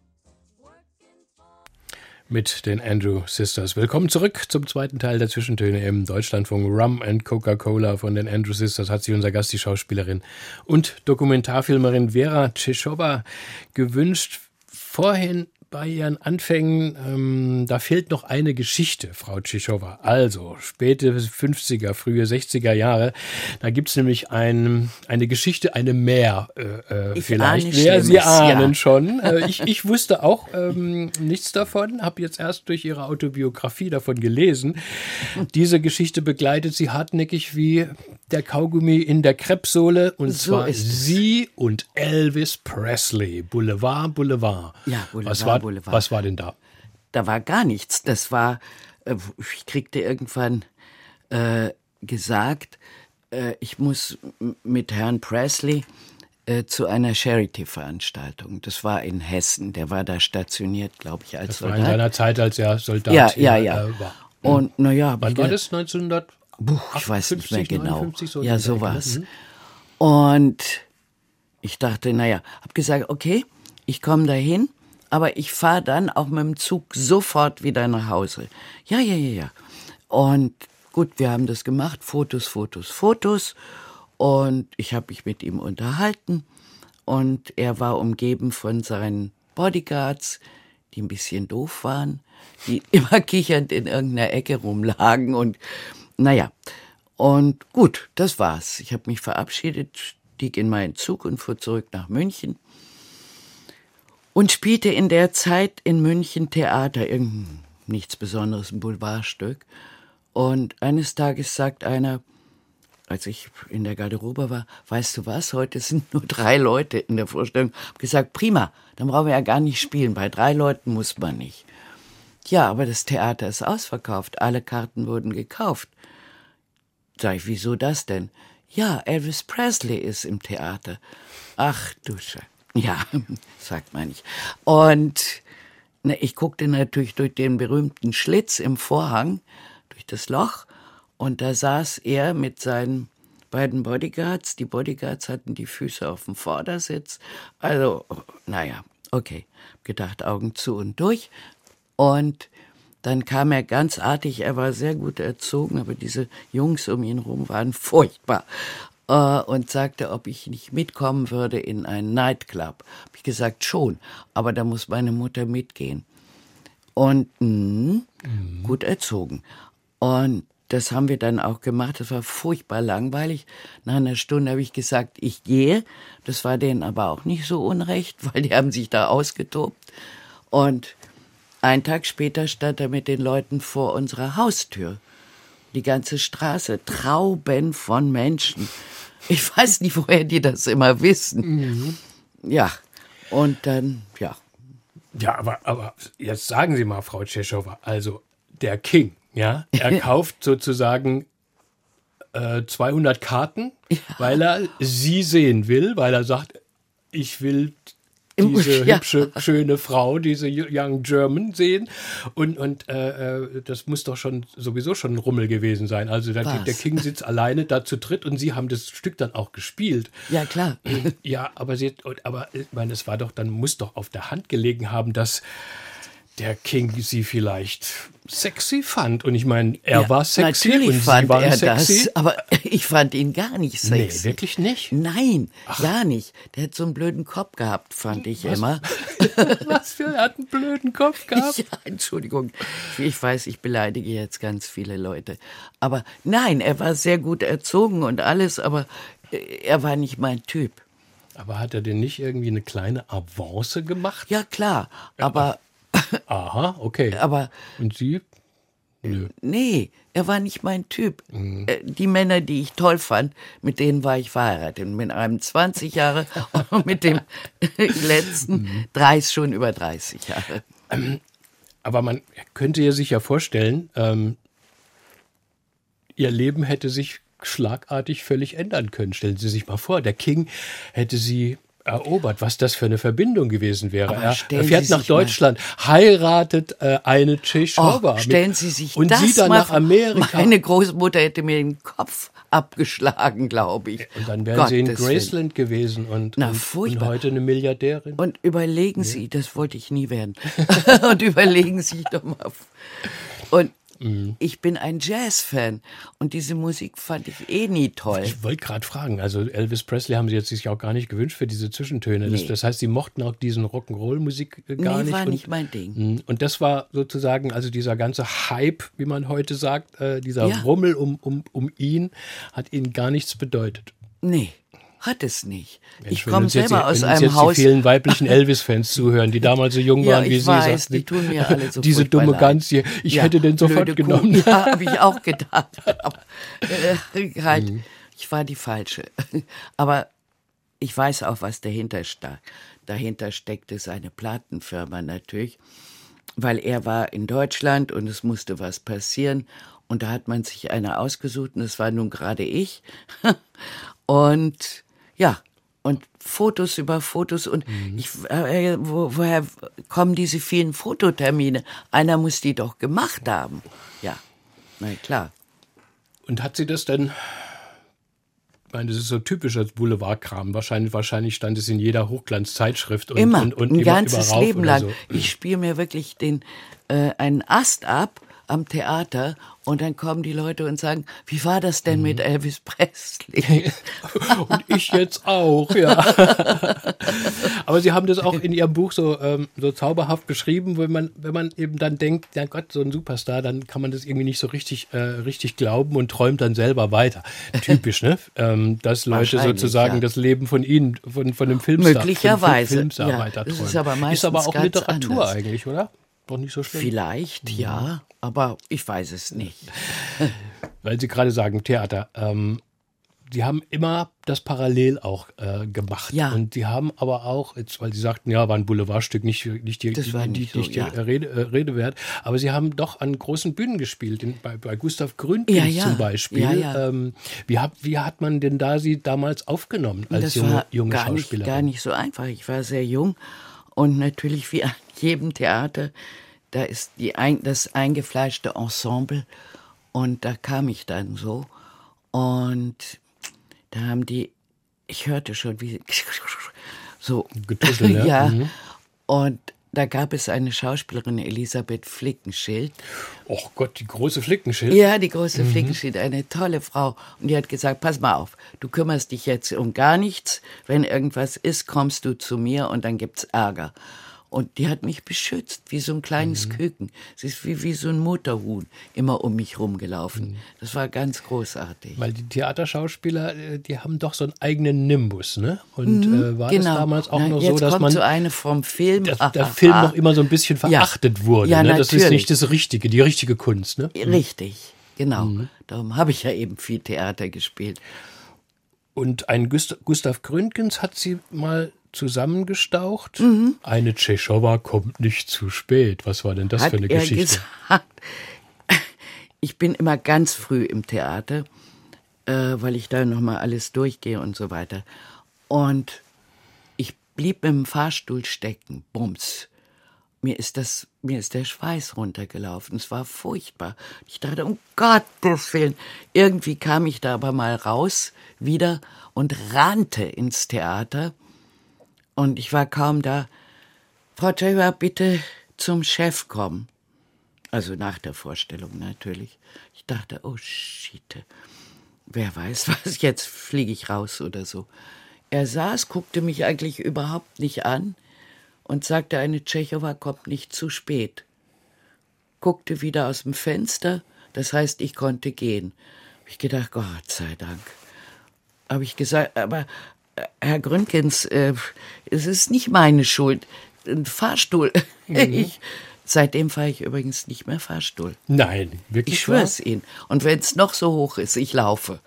mit den Andrew Sisters. Willkommen zurück zum zweiten Teil der Zwischentöne im Deutschlandfunk Rum and Coca-Cola von den Andrew Sisters hat sich unser Gast, die Schauspielerin und Dokumentarfilmerin Vera Tschechowa gewünscht. Vorhin bei ihren Anfängen, ähm, da fehlt noch eine Geschichte, Frau Tschechowa. Also späte 50er, frühe 60er Jahre. Da gibt's nämlich ein, eine Geschichte, eine Mehr äh, äh, Ich vielleicht. Wer Sie ahnen ja. schon. Äh, ich, ich wusste auch ähm, nichts davon, habe jetzt erst durch ihre Autobiografie davon gelesen. Diese Geschichte begleitet sie hartnäckig wie der Kaugummi in der Krebssohle und So zwar ist es. sie und Elvis Presley. Boulevard, Boulevard. Ja, Boulevard, was war, Boulevard. Was war denn da? da war gar nichts. Das war, äh, ich kriegte irgendwann äh, gesagt, äh, ich muss mit Herrn Presley äh, zu einer Charity-Veranstaltung. Das war in Hessen. Der war da stationiert, glaube ich, als Das war in Soldat. seiner Zeit, als er Soldat Ja, ja, ja. Äh, war. Und naja, Wann war das? 1900? ich weiß nicht mehr 58, genau. 59, so ja, sowas. mhm. Und ich dachte, naja, hab gesagt, okay, ich komme dahin, aber ich fahre dann auch mit dem Zug sofort wieder nach Hause. Ja, ja, ja, ja. Und gut, wir haben das gemacht, Fotos, Fotos, Fotos. Und ich habe mich mit ihm unterhalten. Und er war umgeben von seinen Bodyguards, die ein bisschen doof waren, die immer kichernd in irgendeiner Ecke rumlagen. Und naja, und gut, das war's. Ich habe mich verabschiedet, stieg in meinen Zug und fuhr zurück nach München und spielte in der Zeit in München Theater, irgendein nichts Besonderes, ein Boulevardstück. Und eines Tages sagt einer, als ich in der Garderobe war, weißt du was, heute sind nur drei Leute in der Vorstellung. Hab gesagt, prima, dann brauchen wir ja gar nicht spielen. Bei drei Leuten muss man nicht. Ja, aber das Theater ist ausverkauft. Alle Karten wurden gekauft. Sag ich, wieso das denn? Ja, Elvis Presley ist im Theater. Ach, du Sche Ja, sagt man nicht. Und na, ich guckte natürlich durch den berühmten Schlitz im Vorhang, durch das Loch, und da saß er mit seinen beiden Bodyguards. Die Bodyguards hatten die Füße auf dem Vordersitz. Also, naja, okay. Gedacht, Augen zu und durch. Und dann kam er ganz artig, er war sehr gut erzogen, aber diese Jungs um ihn rum waren furchtbar. Äh, und sagte, ob ich nicht mitkommen würde in einen Nightclub. Hab ich gesagt, schon, aber da muss meine Mutter mitgehen. Und mh, gut erzogen. Und das haben wir dann auch gemacht. Das war furchtbar langweilig. Nach einer Stunde habe ich gesagt, ich gehe. Das war denen aber auch nicht so unrecht, weil die haben sich da ausgetobt. Und einen Tag später stand er mit den Leuten vor unserer Haustür. Die ganze Straße, Trauben von Menschen. Ich weiß nicht, woher die das immer wissen. Ja, und dann, ja. Ja, aber, aber jetzt sagen Sie mal, Frau Tschechowa, also der King, ja, er kauft sozusagen äh, 200 Karten, weil er Sie sehen will, weil er sagt, ich will diese Ja. hübsche, schöne Frau, diese Young German sehen. Und, und äh, äh, das muss doch schon sowieso schon ein Rummel gewesen sein. Also der, der King sitzt alleine da zu dritt und Sie haben das Stück dann auch gespielt. Ja, klar. Ja, aber sie, aber ich meine, es war doch, dann muss doch auf der Hand gelegen haben, dass der King sie vielleicht sexy fand. Und ich meine, er Ja, war sexy Natürlich und sie fand waren er sexy. das, aber ich fand ihn gar nicht Nee, sexy. wirklich nicht. Nein, gar nicht. Der hat so einen blöden Kopf gehabt, fand ich immer. Was für, er hat einen blöden Kopf gehabt. Ja, Entschuldigung. Ich weiß, ich beleidige jetzt ganz viele Leute. Aber nein, er war sehr gut erzogen und alles, aber äh, er war nicht mein Typ. Aber hat er denn nicht irgendwie eine kleine Avance gemacht? Ja, klar. Aber, Aha, okay. aber Und sie? Nö. nee, er war nicht mein Typ. Mhm. Äh, Die Männer, die ich toll fand, mit denen war ich verheiratet. Mit einem 20 Jahre und mit dem letzten Mhm. 30, schon über 30 Jahre. Aber man könnte ja sich ja vorstellen, ähm, ihr Leben hätte sich schlagartig völlig ändern können. Stellen Sie sich mal vor, der King hätte sie erobert, was das für eine Verbindung gewesen wäre. Aber Er, fährt Sie nach sich mal- Deutschland, heiratet äh, eine Tschechowa. Oh, stellen Sie sich und das sie dann mal nach. Amerika. Meine Großmutter hätte mir den Kopf abgeschlagen, glaube ich. und dann wären sie in Gottes Willen. Graceland gewesen und, Na, und, und heute eine Milliardärin. Und überlegen Sie, das wollte ich nie werden. und überlegen Sie doch mal. Und Mhm. ich bin ein Jazz-Fan und diese Musik fand ich eh nie toll. Ich wollte gerade fragen, also Elvis Presley haben Sie jetzt sich auch gar nicht gewünscht für diese Zwischentöne. Das, Nee. das heißt, Sie mochten auch diesen Rock'n'Roll-Musik äh, gar Nee, nicht. war und, nicht mein Ding. Mm, Und das war sozusagen, also dieser ganze Hype, wie man heute sagt, äh, dieser Ja. Rummel um, um, um ihn, hat Ihnen gar nichts bedeutet. Nee, hat es nicht. ich Wenn komme jetzt selber die- aus einem jetzt Haus. die vielen weiblichen Elvis-Fans zuhören, die damals so jung Ja, waren wie ich Sie. weiß, sagten, die tun mir alle so Diese dumme. Gans hier, ich Ja, hätte den sofort Kuh. genommen. Ja, habe ich auch gedacht. Aber, äh, halt, Mhm. ich war die Falsche. Aber ich weiß auch, was dahinter sta dahinter steckte, seine Plattenfirma natürlich. Weil er war in Deutschland und es musste was passieren. Und da hat man sich eine ausgesucht und das war nun gerade ich. Und ja, und Fotos über Fotos und ich, äh, wo, woher kommen diese vielen Fototermine? Einer muss die doch gemacht haben. Ja, na klar. Und hat sie das denn, ich meine, das ist so typisch als Boulevardkram. Wahrscheinlich, wahrscheinlich stand es in jeder Hochglanzzeitschrift und, immer, und, und ein ganzes Leben lang. So. Ich spiele mir wirklich den äh, einen Ast ab am Theater und dann kommen die Leute und sagen, wie war das denn Mhm. mit Elvis Presley? Und ich jetzt auch, ja. Aber Sie haben das auch in Ihrem Buch so, ähm, so zauberhaft beschrieben, wenn man, wenn man eben dann denkt, ja Gott, so ein Superstar, dann kann man das irgendwie nicht so richtig, äh, richtig glauben und träumt dann selber weiter. Typisch, ne? Ähm, dass Leute sozusagen ja. das Leben von Ihnen, von, von einem Filmstar, Möglicherweise, Von, Filmstar ja. weiter Das träumen. ist aber meistens ist aber auch Literatur anders. eigentlich, oder? Doch nicht so schlimm. Vielleicht, ja, aber ich weiß es nicht. weil Sie gerade sagen, Theater, ähm, Sie haben immer das parallel auch äh, gemacht. Ja. Und Sie haben aber auch, jetzt, weil Sie sagten, ja, war ein Boulevardstück, nicht, nicht die, Das war die, nicht die, so, nicht die ja. Rede, äh, Rede wert, aber Sie haben doch an großen Bühnen gespielt, in, bei, bei Gustav Gründgens Ja, ja. zum Beispiel. Ähm, wie, hat, wie hat man denn da Sie damals aufgenommen als das junge, war junge gar nicht, Schauspielerin? gar nicht so einfach. Ich war sehr jung und natürlich wie an jedem Theater, da ist die ein, das eingefleischte Ensemble und da kam ich dann so und da haben die, ich hörte schon wie so Getuschel, ja. ja Mhm. und da gab es eine Schauspielerin, Elisabeth Flickenschild. Och Gott, die große Flickenschild. Ja, die große mhm. Flickenschild, eine tolle Frau. Und die hat gesagt, pass mal auf, du kümmerst dich jetzt um gar nichts. Wenn irgendwas ist, kommst du zu mir und dann gibt's Ärger. Und die hat mich beschützt, wie so ein kleines mhm. Küken. Sie ist wie, wie so ein Mutterhuhn immer um mich rumgelaufen. Mhm. Das war ganz großartig. Weil die Theaterschauspieler, äh, die haben doch so einen eigenen Nimbus, ne? Und mhm, äh, war genau. das damals auch Na, noch so, dass man. so eine vom Film. Dass der Film noch immer so ein bisschen verachtet ja. wurde. Ja, ne? Das ist nicht das Richtige, die richtige Kunst, ne? Richtig, genau. Mhm. Darum habe ich ja eben viel Theater gespielt. Und ein Gustav Gründgens hat sie mal zusammengestaucht. Mhm. Eine Tschechowa kommt nicht zu spät. Was war denn das Hat für eine Geschichte? Gesagt, ich bin immer ganz früh im Theater, äh, weil ich da nochmal alles durchgehe und so weiter. Und ich blieb im Fahrstuhl stecken. Bums. Mir ist das, mir ist der Schweiß runtergelaufen. Es war furchtbar. Ich dachte, um Gottes Willen. Irgendwie kam ich da aber mal raus wieder und rannte ins Theater und ich war kaum da. Frau Taylor, bitte zum Chef kommen. Also nach der Vorstellung natürlich. Ich dachte, oh shit, wer weiß was, jetzt fliege ich raus oder so. Er saß, guckte mich eigentlich überhaupt nicht an und sagte, eine Tschechowa kommt nicht zu spät. Guckte wieder aus dem Fenster, das heißt, ich konnte gehen. Ich gedacht, Gott sei Dank. Habe ich gesagt, aber Herr Gründgens, äh, es ist nicht meine Schuld. Ein Fahrstuhl. Mhm. Ich, seitdem fahre ich übrigens nicht mehr Fahrstuhl. Nein, wirklich. Ich schwöre es Ihnen. Und wenn es noch so hoch ist, ich laufe.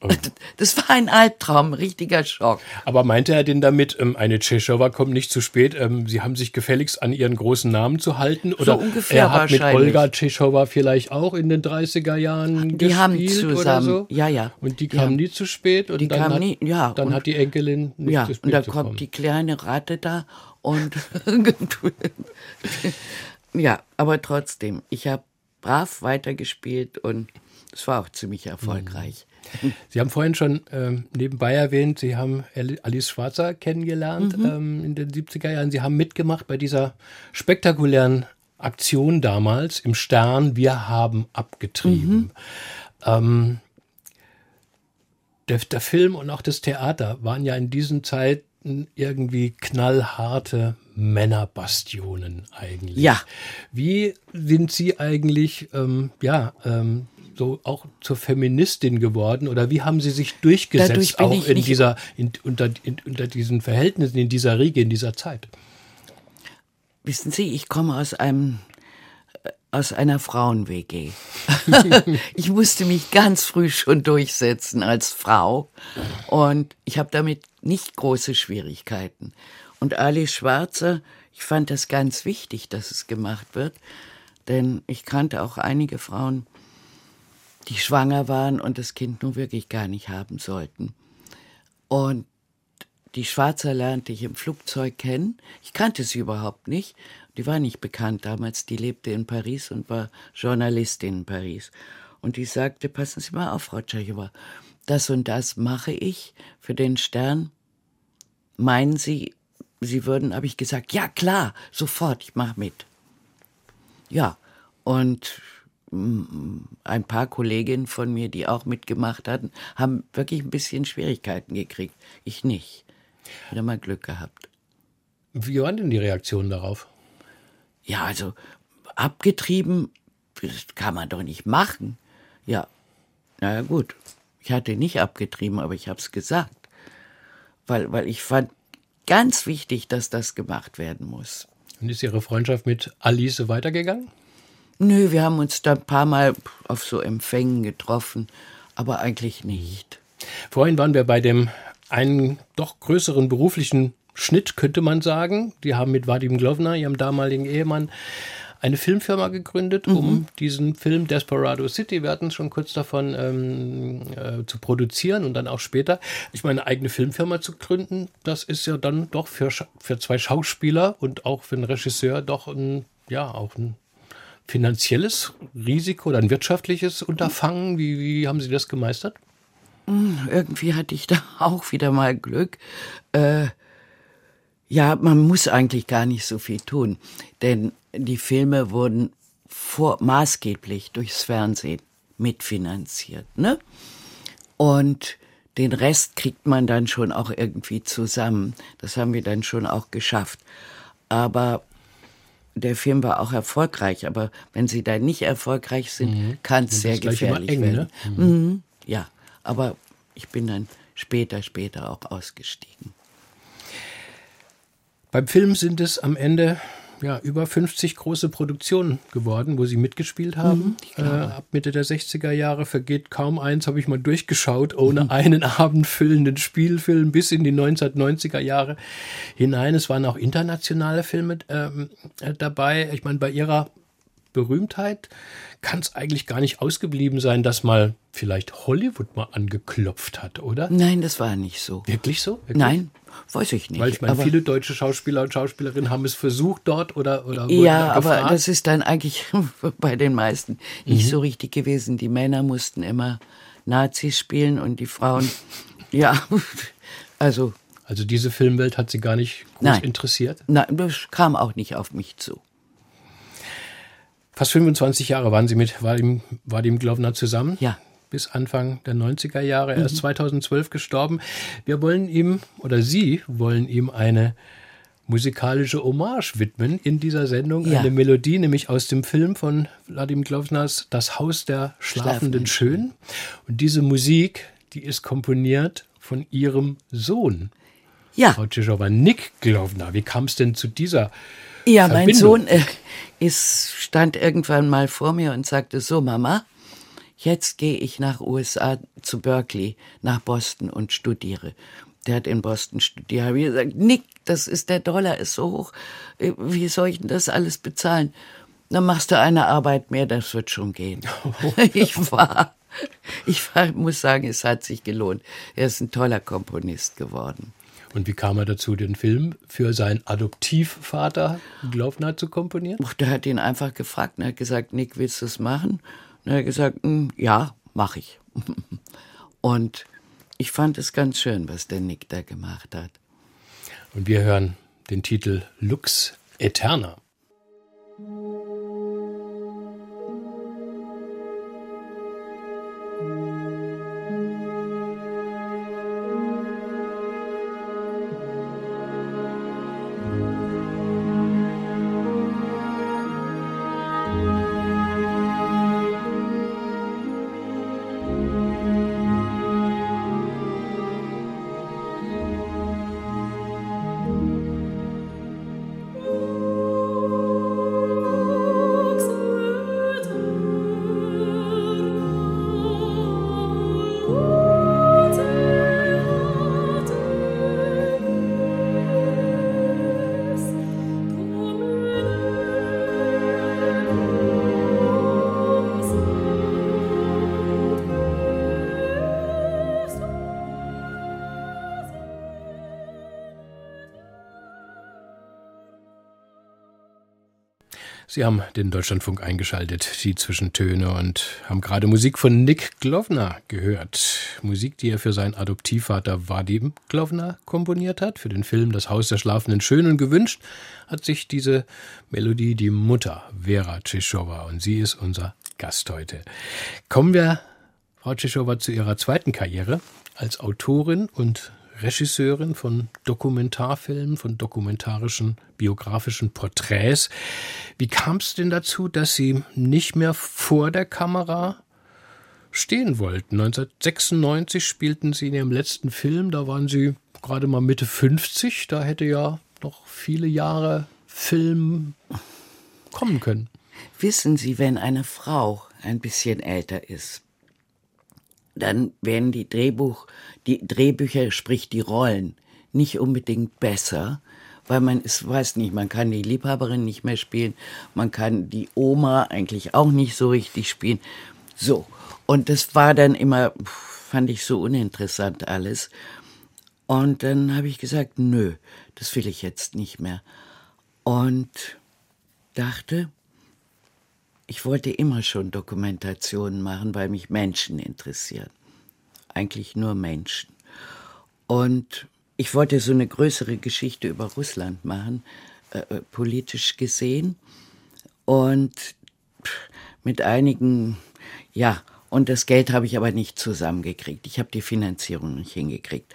Oh. Das war ein Albtraum, richtiger Schock. Aber meinte er denn damit, ähm, eine Tschechowa kommt nicht zu spät, ähm, Sie haben sich gefälligst an Ihren großen Namen zu halten? Oder so ungefähr er hat mit Olga Tschechowa vielleicht auch in den 30er Jahren die gespielt haben zusammen, oder so? ja, ja. Und die, kam nie zu spät? Und die dann kam hat, nie, ja. Dann und, hat die Enkelin nicht ja, zu spät und da kommen. kommt die kleine Ratte da und ja, aber trotzdem, ich habe brav weitergespielt und es war auch ziemlich erfolgreich. Sie haben vorhin schon ähm, nebenbei erwähnt, Sie haben Alice Schwarzer kennengelernt mhm. ähm, in den 70er Jahren. Sie haben mitgemacht bei dieser spektakulären Aktion damals im Stern, wir haben abgetrieben. Mhm. Ähm, der, der, Film und auch das Theater waren ja in diesen Zeiten irgendwie knallharte Männerbastionen eigentlich. Ja. Wie sind Sie eigentlich, ähm, ja, ähm, so auch zur Feministin geworden oder wie haben Sie sich durchgesetzt auch in dieser in, unter, in, unter diesen Verhältnissen in dieser Riege in dieser Zeit? Wissen Sie, ich komme aus einem äh, aus einer Frauen-WG. ich musste mich ganz früh schon durchsetzen als Frau und ich habe damit nicht große Schwierigkeiten. Und Ali Schwarzer, ich fand das ganz wichtig, dass es gemacht wird, denn ich kannte auch einige Frauen, die schwanger waren und das Kind nun wirklich gar nicht haben sollten. Und die Schwarzer lernte ich im Flugzeug kennen. Ich kannte sie überhaupt nicht. Die war nicht bekannt damals. Die lebte in Paris und war Journalistin in Paris. Und die sagte, passen Sie mal auf, Frau Tschechowa, das und das mache ich für den Stern. Meinen Sie, Sie würden, habe ich gesagt, ja klar, sofort, ich mache mit. Ja, und ein paar Kolleginnen von mir, die auch mitgemacht hatten, haben wirklich ein bisschen Schwierigkeiten gekriegt. Ich nicht. Wieder mal Glück gehabt. Wie waren denn die Reaktionen darauf? Ja, also abgetrieben, das kann man doch nicht machen. Ja, na gut. Ich hatte nicht abgetrieben, aber ich habe es gesagt. Weil, weil ich fand ganz wichtig, dass das gemacht werden muss. Und ist Ihre Freundschaft mit Alice weitergegangen? Nö, wir haben uns da ein paar Mal auf so Empfängen getroffen, aber eigentlich nicht. Vorhin waren wir bei dem einen doch größeren beruflichen Schnitt, könnte man sagen. Die haben mit Vadim Glovner, ihrem damaligen Ehemann, eine Filmfirma gegründet, um mhm. diesen Film Desperado City, wir hatten es schon kurz davon, ähm, äh, zu produzieren und dann auch später. Ich meine, eine eigene Filmfirma zu gründen, das ist ja dann doch für, für zwei Schauspieler und auch für einen Regisseur doch ein, ja, auch ein finanzielles Risiko oder ein wirtschaftliches Unterfangen? Wie, wie haben Sie das gemeistert? Hm, irgendwie hatte ich da auch wieder mal Glück. Äh, Ja, man muss eigentlich gar nicht so viel tun, denn die Filme wurden vor, maßgeblich durchs Fernsehen mitfinanziert. Ne? Und den Rest kriegt man dann schon auch irgendwie zusammen. Das haben wir dann schon auch geschafft. Aber der Film war auch erfolgreich. Aber wenn sie da nicht erfolgreich sind, mhm. kann es sehr gefährlich eng, werden. Ne? Mhm. Mhm. Ja, aber ich bin dann später, später auch ausgestiegen. Beim Film sind es am Ende ja, über 50 große Produktionen geworden, wo sie mitgespielt haben. Mhm, äh, ab Mitte der 60er Jahre vergeht kaum eins, habe ich mal durchgeschaut, ohne mhm. einen abendfüllenden Spielfilm bis in die 1990er Jahre hinein. Es waren auch internationale Filme ähm, äh, dabei. Ich meine, bei ihrer Berühmtheit kann es eigentlich gar nicht ausgeblieben sein, dass mal vielleicht Hollywood mal angeklopft hat, oder? Nein, das war nicht so. Wirklich so? Wirklich? Nein, weiß ich nicht. Weil ich meine, viele deutsche Schauspieler und Schauspielerinnen haben es versucht dort oder oder Ja, aber das ist dann eigentlich bei den meisten nicht mhm. so richtig gewesen. Die Männer mussten immer Nazis spielen und die Frauen, ja, also. Also diese Filmwelt hat sie gar nicht groß Nein. interessiert? Nein, das kam auch nicht auf mich zu. Fast 25 Jahre waren Sie mit Vadim, Vadim Glovner zusammen. Ja. Bis Anfang der 90er Jahre. Er ist mhm. 2012 gestorben. Wir wollen ihm, oder Sie wollen ihm eine musikalische Hommage widmen in dieser Sendung. Ja. Eine Melodie, nämlich aus dem Film von Wladimir Glovnas Das Haus der Schlafenden Schön. Und diese Musik, die ist komponiert von Ihrem Sohn. Ja. Frau Tschechowa, Nick Glovner. Wie kam es denn zu dieser ja, Verbindung? mein Sohn äh, ist, stand irgendwann mal vor mir und sagte, so Mama, jetzt gehe ich nach USA zu Berkeley, nach Boston und studiere. Der hat in Boston studiert. Habe ich gesagt, Nick, das ist der Dollar ist so hoch. Äh, wie soll ich denn das alles bezahlen? Dann machst du eine Arbeit mehr, das wird schon gehen. ich war, ich war, muss sagen, es hat sich gelohnt. Er ist ein toller Komponist geworden. Und wie kam er dazu, den Film für seinen Adoptivvater Glaubner zu komponieren? Ach, der hat ihn einfach gefragt. Er hat gesagt, Nick, willst du es machen? Und er hat gesagt, hm, ja, mach ich. Und ich fand es ganz schön, was der Nick da gemacht hat. Und wir hören den Titel Lux Eterna. Sie haben den Deutschlandfunk eingeschaltet, die Zwischentöne, und haben gerade Musik von Nick Glovner gehört. Musik, die er für seinen Adoptivvater Vadim Glovner komponiert hat. Für den Film Das Haus der schlafenden Schönen gewünscht hat sich diese Melodie die Mutter Vera Tschischowa und sie ist unser Gast heute. Kommen wir, Frau Tschischowa, zu Ihrer zweiten Karriere als Autorin und Regisseurin von Dokumentarfilmen, von dokumentarischen biografischen Porträts. Wie kam es denn dazu, dass Sie nicht mehr vor der Kamera stehen wollten? 1996 spielten Sie in Ihrem letzten Film, da waren Sie gerade mal Mitte 50, da hätte ja noch viele Jahre Film kommen können. Wissen Sie, wenn eine Frau ein bisschen älter ist, dann werden die Drehbuch, die Drehbücher, sprich die Rollen, nicht unbedingt besser, weil man es weiß nicht, man kann die Liebhaberin nicht mehr spielen, man kann die Oma eigentlich auch nicht so richtig spielen. So. Und das war dann immer, fand ich so uninteressant alles. Und dann habe ich gesagt, nö, das will ich jetzt nicht mehr. Und dachte, ich wollte immer schon Dokumentationen machen, weil mich Menschen interessieren. Eigentlich nur Menschen. Und ich wollte so eine größere Geschichte über Russland machen, äh, äh politisch gesehen. Und mit einigen, ja, und das Geld habe ich aber nicht zusammengekriegt. Ich habe die Finanzierung nicht hingekriegt.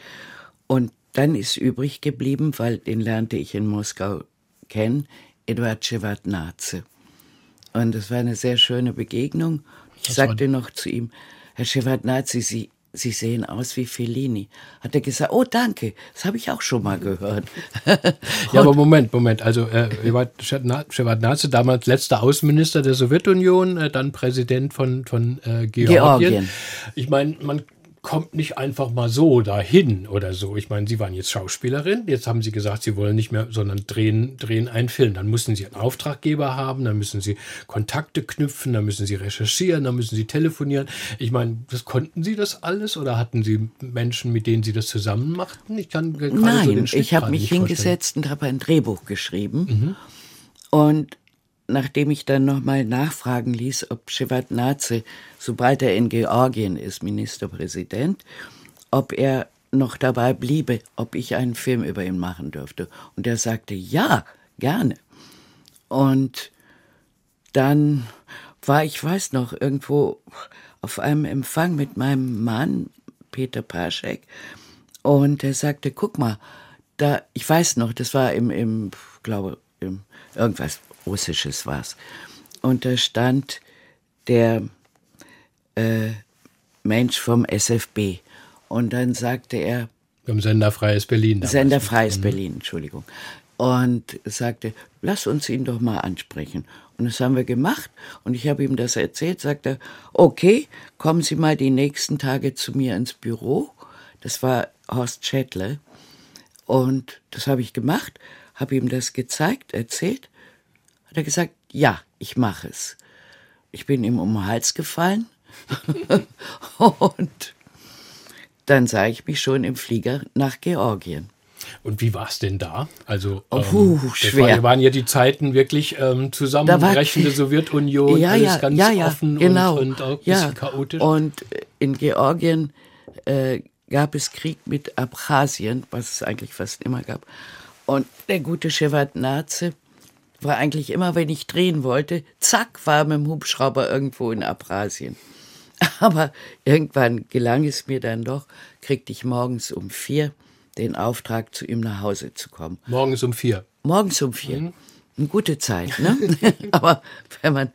Und dann ist übrig geblieben, weil den lernte ich in Moskau kennen, Eduard Shevardnadze. Und das war eine sehr schöne Begegnung. Ich das sagte noch zu ihm, Herr Shevardnadze, Sie, Sie sehen aus wie Fellini. Hat er gesagt, oh danke, das habe ich auch schon mal gehört. ja, aber Moment, Moment. Also äh, Shevardnadze, damals letzter Außenminister der Sowjetunion, äh, dann Präsident von, von äh, Georgien. Georgien. Ich meine, man kommt nicht einfach mal so dahin oder so. Ich meine, Sie waren jetzt Schauspielerin, jetzt haben Sie gesagt, Sie wollen nicht mehr, sondern drehen, drehen einen Film. Dann müssen Sie einen Auftraggeber haben, dann müssen Sie Kontakte knüpfen, dann müssen Sie recherchieren, dann müssen Sie telefonieren. Ich meine, das konnten Sie das alles oder hatten Sie Menschen, mit denen Sie das zusammen machten? Ich kann Nein, so ich habe mich hingesetzt und habe ein Drehbuch geschrieben. Mhm. Und nachdem ich dann nochmal nachfragen ließ, ob Shevardnadze, sobald er in Georgien ist, Ministerpräsident, ob er noch dabei bliebe, ob ich einen Film über ihn machen dürfte. Und er sagte, ja, gerne. Und dann war ich, weiß noch, irgendwo auf einem Empfang mit meinem Mann, Peter Paschek, und er sagte, guck mal, da, ich weiß noch, das war im, im glaube, im, irgendwas, Russisches war's. Und da stand der äh, Mensch vom SFB. Und dann sagte er. Vom Senderfreies Berlin. Senderfreies mhm. Berlin, Entschuldigung. Und sagte, lass uns ihn doch mal ansprechen. Und das haben wir gemacht. Und ich habe ihm das erzählt, sagte, okay, kommen Sie mal die nächsten Tage zu mir ins Büro. Das war Horst Schädle. Und das habe ich gemacht, habe ihm das gezeigt, erzählt hat er gesagt, ja, ich mache es. Ich bin ihm um den Hals gefallen und dann sah ich mich schon im Flieger nach Georgien. Und wie war es denn da? Also oh, ähm, schwer. War, waren ja die Zeiten wirklich ähm, zusammenbrechende Sowjetunion, ja, alles ja, ganz ja, ja, offen genau. und, und auch ein bisschen chaotisch. Und in Georgien äh, gab es Krieg mit Abchasien, was es eigentlich fast immer gab. Und der gute Shevardnadze war eigentlich immer, wenn ich drehen wollte, zack, war mit dem Hubschrauber irgendwo in Abrasien. Aber irgendwann gelang es mir dann doch, kriegte ich morgens um vier den Auftrag, zu ihm nach Hause zu kommen. Morgens um vier? Morgens um vier. Mhm. Eine gute Zeit, ne? Aber wenn man,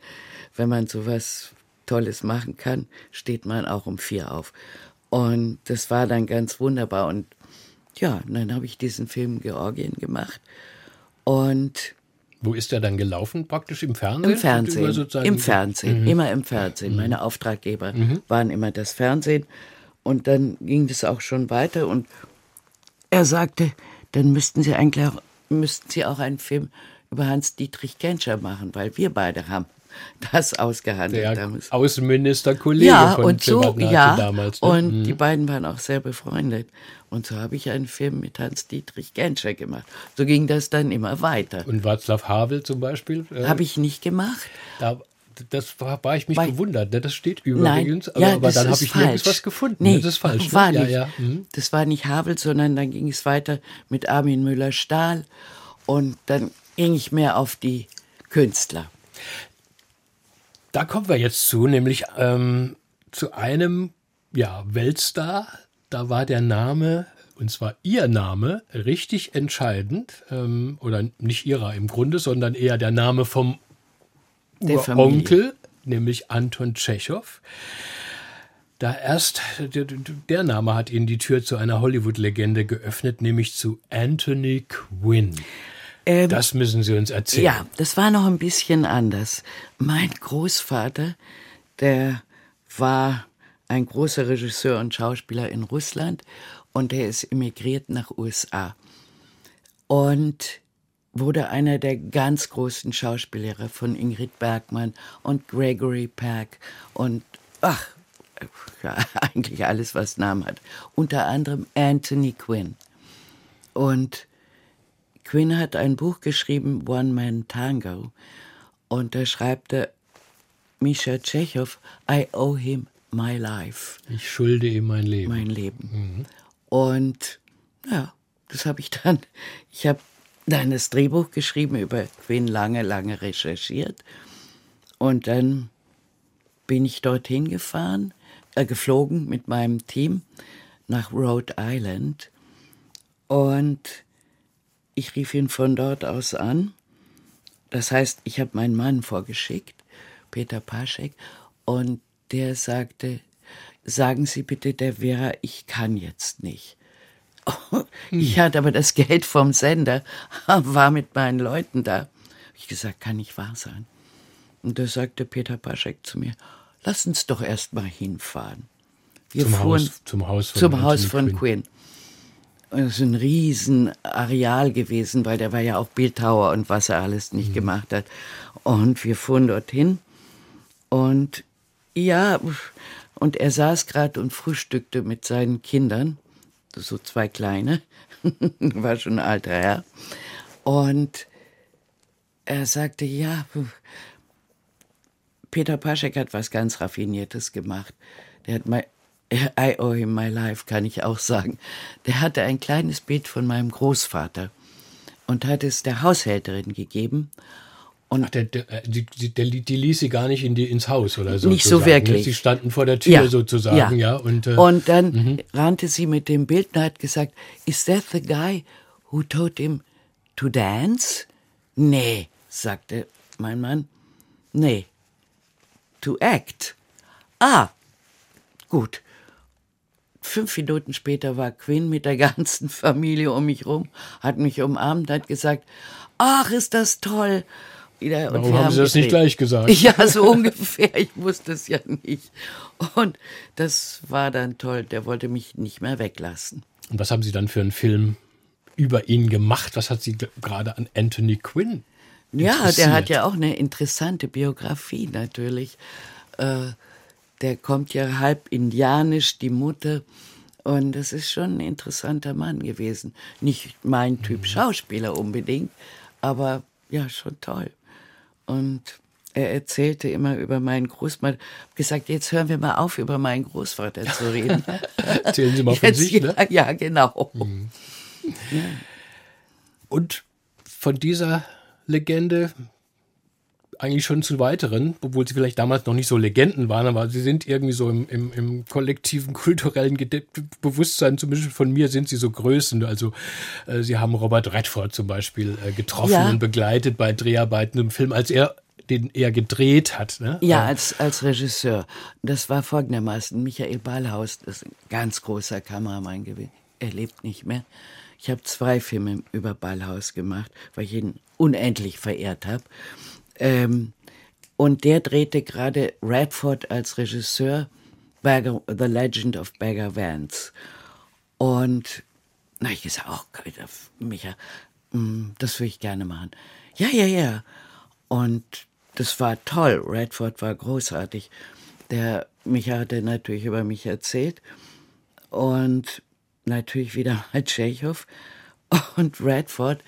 wenn man sowas Tolles machen kann, steht man auch um vier auf. Und das war dann ganz wunderbar. Und ja, dann habe ich diesen Film Georgien gemacht. Und wo ist er dann gelaufen? Praktisch im Fernsehen? Im Fernsehen. Im Fernsehen. Mhm. Immer im Fernsehen. Mhm. Meine Auftraggeber mhm. waren immer das Fernsehen. Und dann ging das auch schon weiter. Und er sagte, dann müssten Sie eigentlich auch, müssten Sie auch einen Film über Hans-Dietrich Genscher machen, weil wir beide haben das ausgehandelt der damals. Außenminister-Kollege ja, von und so, ja, damals. Ne? Und mhm. die beiden waren auch sehr befreundet. Und so habe ich einen Film mit Hans-Dietrich Genscher gemacht. So ging das dann immer weiter. Und Václav Havel zum Beispiel? Äh, habe ich nicht gemacht. Da, das war, war ich mich Bei, gewundert. Ne? Das steht übrigens. Aber, ja, aber dann habe ich falsch. nirgends was gefunden. Nee, das ist falsch. Ne? War ne? nicht. Ja, ja. Mhm. Das war nicht Havel, sondern dann ging es weiter mit Armin Müller-Stahl. Und dann ging ich mehr auf die Künstler. Da kommen wir jetzt zu, nämlich ähm, zu einem ja, Weltstar. Da war der Name, und zwar ihr Name, richtig entscheidend. Ähm, oder nicht ihrer im Grunde, sondern eher der Name vom der Onkel, nämlich Anton Tschechow. Da erst, der, der, Name hat ihnen die Tür zu einer Hollywood-Legende geöffnet, nämlich zu Anthony Quinn. Ähm, das müssen Sie uns erzählen. Ja, das war noch ein bisschen anders. Mein Großvater, der war ein großer Regisseur und Schauspieler in Russland und er ist emigriert nach USA und wurde einer der ganz großen Schauspieler von Ingrid Bergmann und Gregory Peck und ach, ja, eigentlich alles, was Namen hat. Unter anderem Anthony Quinn. Und Quinn hat ein Buch geschrieben, One Man Tango, und da schreibt er, Misha Tschechow, I owe him my life. Ich schulde ihm mein Leben. Mein Leben. Mhm. Und ja, das habe ich dann, ich habe dann das Drehbuch geschrieben, über Quinn lange, lange recherchiert. Und dann bin ich dorthin gefahren, äh, geflogen mit meinem Team nach Rhode Island. Und ich rief ihn von dort aus an. Das heißt, ich habe meinen Mann vorgeschickt, Peter Paschek, und der sagte, sagen Sie bitte der Vera, ich kann jetzt nicht. Ich hatte aber das Geld vom Sender, war mit meinen Leuten da. Ich gesagt, kann nicht wahr sein. Und da sagte Peter Paschek zu mir, lass uns doch erst mal hinfahren. Wir zum fuhren Haus, zum Haus von, zum Haus von Quinn. Quinn. Das ist ein Riesenareal gewesen, weil der war ja auch Bildhauer und was er alles nicht mhm. gemacht hat. Und wir fuhren dorthin und ja, und er saß gerade und frühstückte mit seinen Kindern, so zwei kleine, war schon ein alter Herr. Und er sagte, ja, Peter Paschek hat was ganz Raffiniertes gemacht. Der hat mal, I owe him my life, kann ich auch sagen. Der hatte ein kleines Bild von meinem Großvater und hat es der Haushälterin gegeben. Und Ach, der, der, äh, die, die, die, ließ sie gar nicht in die, ins Haus oder so. Nicht so wirklich. Sie standen vor der Tür ja, sozusagen, ja. ja und, äh, und dann mhm. rannte sie mit dem Bild und hat gesagt, Is that the guy who told him to dance? Nee, sagte mein Mann. Nee, to act. Ah, gut. Fünf Minuten später war Quinn mit der ganzen Familie um mich rum, hat mich umarmt, hat gesagt, ach, ist das toll wieder. Warum haben Sie das nicht gleich gesagt? Ja, so ungefähr. Ich wusste es ja nicht. Und das war dann toll. Der wollte mich nicht mehr weglassen. Und was haben Sie dann für einen Film über ihn gemacht? Was hat Sie gerade an Anthony Quinn? Ja, der hat ja auch eine interessante Biografie natürlich. Äh, der kommt ja halb indianisch, die Mutter. Und das ist schon ein interessanter Mann gewesen. Nicht mein Typ mhm. Schauspieler unbedingt, aber ja, schon toll. Und er erzählte immer über meinen Großvater. gesagt, jetzt hören wir mal auf, über meinen Großvater zu reden. Erzählen Sie mal von jetzt, sich, ne? Ja, ja genau. Mhm. Ja. Und von dieser Legende eigentlich schon zu weiteren, obwohl sie vielleicht damals noch nicht so Legenden waren, aber sie sind irgendwie so im, im, im kollektiven kulturellen Bewusstsein, zumindest von mir, sind sie so Größen. Also äh, sie haben Robert Redford zum Beispiel äh, getroffen ja. und begleitet bei Dreharbeiten im Film, als er den er gedreht hat. Ne? Ja, als, als Regisseur. Das war folgendermaßen, Michael Ballhaus, das ist ein ganz großer Kameramann gewesen. Er lebt nicht mehr. Ich habe zwei Filme über Ballhaus gemacht, weil ich ihn unendlich verehrt habe. Ähm, und der drehte gerade Radford als Regisseur Bagger, The Legend of Bagger Vance. Und na, ich gesagt, oh, Micha, mm, das würde ich gerne machen. Ja, ja, ja. Und das war toll. Radford war großartig. Der Micha hatte natürlich über mich erzählt. Und natürlich wieder mal Tschechow. Und Radford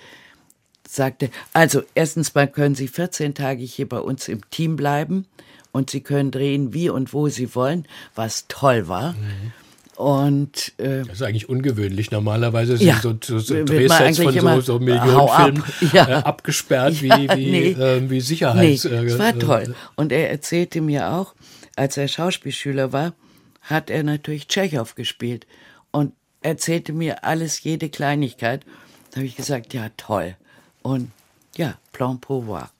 sagte, also erstens mal können Sie 14 Tage hier bei uns im Team bleiben und Sie können drehen, wie und wo Sie wollen, was toll war. Mhm. Und, äh, das ist eigentlich ungewöhnlich. Normalerweise sind ja, so, so, so Drehsets von so, so Millionenfilmen ja. äh, abgesperrt wie, ja, wie, nee. äh, wie Sicherheits. Nee, es war äh, toll. Und er erzählte mir auch, als er Schauspielschüler war, hat er natürlich Tschechow gespielt und erzählte mir alles, jede Kleinigkeit. Da habe ich gesagt, ja toll. Und ja, Plan pour voir.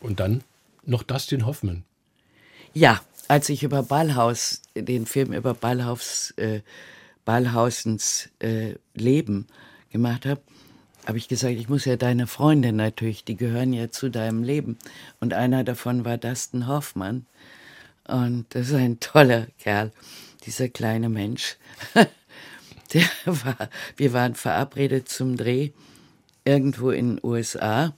Und dann noch Dustin Hoffman. Ja, als ich über Ballhaus, den Film über Ballhaus, äh, Ballhausens äh, Leben gemacht habe, habe ich gesagt, ich muss ja deine Freunde natürlich, die gehören ja zu deinem Leben. Und einer davon war Dustin Hoffmann. Und das ist ein toller Kerl, dieser kleine Mensch. Der war, wir waren verabredet zum Dreh irgendwo in den USA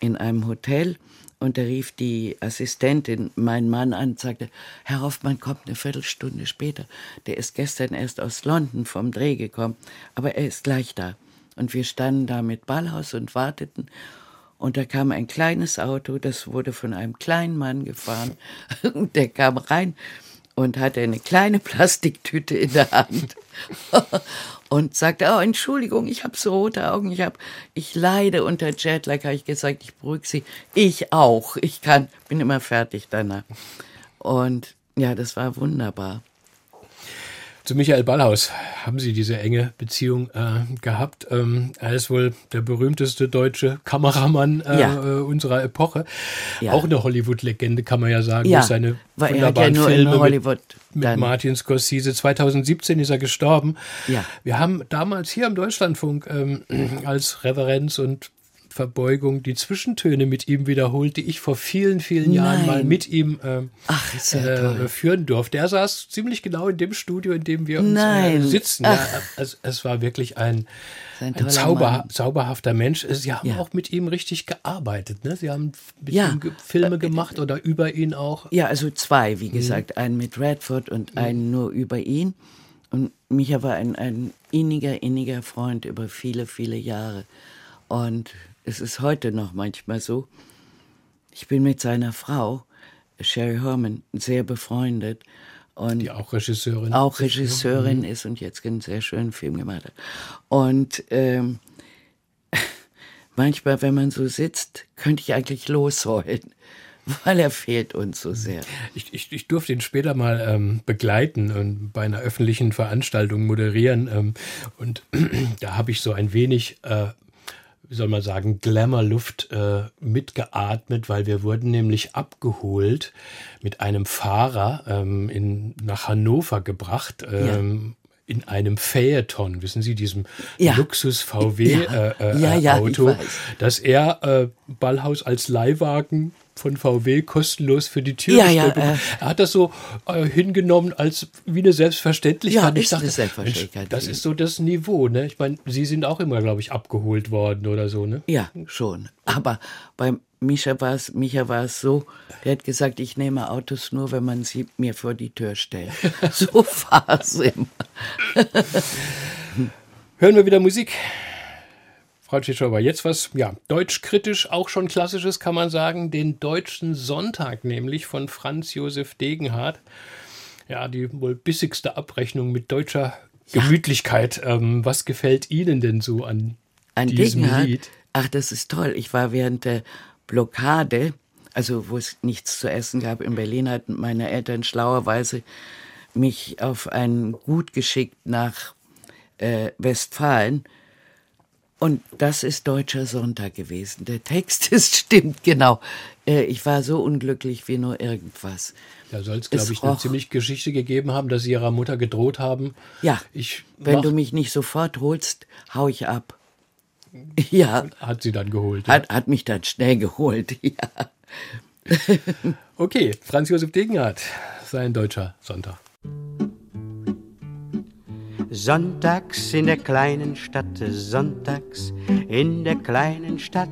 in einem Hotel und da rief die Assistentin meinen Mann an und sagte, Herr Hoffmann kommt eine Viertelstunde später. Der ist gestern erst aus London vom Dreh gekommen, aber er ist gleich da. Und wir standen da mit Ballhaus und warteten. Und da kam ein kleines Auto, das wurde von einem kleinen Mann gefahren. der kam rein und hatte eine kleine Plastiktüte in der Hand und sagte, oh, Entschuldigung, ich habe so rote Augen, ich, hab, ich leide unter Jetlag, habe ich gesagt, ich beruhige Sie. Ich auch, ich kann, bin immer fertig danach. Und ja, das war wunderbar. Zu Michael Ballhaus haben Sie diese enge Beziehung äh, gehabt. Ähm, er ist wohl der berühmteste deutsche Kameramann äh, ja. äh, unserer Epoche. Ja. Auch eine Hollywood-Legende, kann man ja sagen. Ja, seine weil wunderbaren er ja Filme Hollywood mit, mit Martin Scorsese. 2017 ist er gestorben. Ja. Wir haben damals hier im Deutschlandfunk ähm, als Reverenz und Verbeugung die Zwischentöne mit ihm wiederholt, die ich vor vielen, vielen Jahren Nein. mal mit ihm äh, Ach, äh, führen durfte. Er saß ziemlich genau in dem Studio, in dem wir uns äh, sitzen. Ja, es, es, war wirklich ein, ein, ein zauber, zauberhafter Mensch. Sie haben ja. auch mit ihm richtig gearbeitet. Ne? Sie haben mit ja. ihm Filme äh, gemacht oder über ihn auch. Ja, also zwei, wie mhm. gesagt. Mhm. Einen mit Radford und mhm. einen nur über ihn. Und Micha war ein, ein inniger, inniger Freund über viele, viele Jahre. Und es ist heute noch manchmal so. Ich bin mit seiner Frau, Sherry Herman, sehr befreundet. Und die auch Regisseurin auch Regisseurin ist, mhm. ist und jetzt einen sehr schönen Film gemacht hat. Und ähm, manchmal, wenn man so sitzt, könnte ich eigentlich losheulen, weil er fehlt uns so sehr. Ich, ich, ich durfte ihn später mal ähm, begleiten und bei einer öffentlichen Veranstaltung moderieren. Ähm, und da habe ich so ein wenig äh, wie soll man sagen, Glamour-Luft äh, mitgeatmet, weil wir wurden nämlich abgeholt mit einem Fahrer ähm, in, nach Hannover gebracht. Ähm, ja in einem Phaeton, wissen Sie, diesem ja. Luxus-VW-Auto, ja. äh, äh, ja, dass er äh, Ballhaus als Leihwagen von VW kostenlos für die Tür ja, ja, äh, Er hat das so äh, hingenommen als wie eine Selbstverständlichkeit. Ja, ich dachte, Selbstverständlichkeit. Mensch, das ist so das Niveau, ne? Ich meine, Sie sind auch immer, glaube ich, abgeholt worden oder so, ne? Ja, schon. Aber beim Micha war es, Micha war es so, der hat gesagt, ich nehme Autos nur, wenn man sie mir vor die Tür stellt. so war es immer. Hören wir wieder Musik. Frau Tschitschowa, jetzt was, ja, deutschkritisch, auch schon klassisches kann man sagen, den Deutschen Sonntag nämlich von Franz Josef Degenhardt. Ja, die wohl bissigste Abrechnung mit deutscher Gemütlichkeit. Ähm, was gefällt Ihnen denn so an, an diesem Degenhardt? Lied? Ach, das ist toll. Ich war während der Blockade, also wo es nichts zu essen gab in Berlin, hatten meine Eltern schlauerweise mich auf ein Gut geschickt nach äh, Westfalen und das ist Deutscher Sonntag gewesen. Der Text ist stimmt, genau. Äh, ich war so unglücklich wie nur irgendwas. Da soll es, glaube ich, eine ziemlich Geschichte gegeben haben, dass sie ihrer Mutter gedroht haben. Ja, ich wenn du mich nicht sofort holst, hau ich ab. Ja. Hat sie dann geholt. Ja. Hat, hat mich dann schnell geholt, ja. okay, Franz Josef Degenhardt, sein deutscher Sonntag. Sonntags in der kleinen Stadt, sonntags in der kleinen Stadt.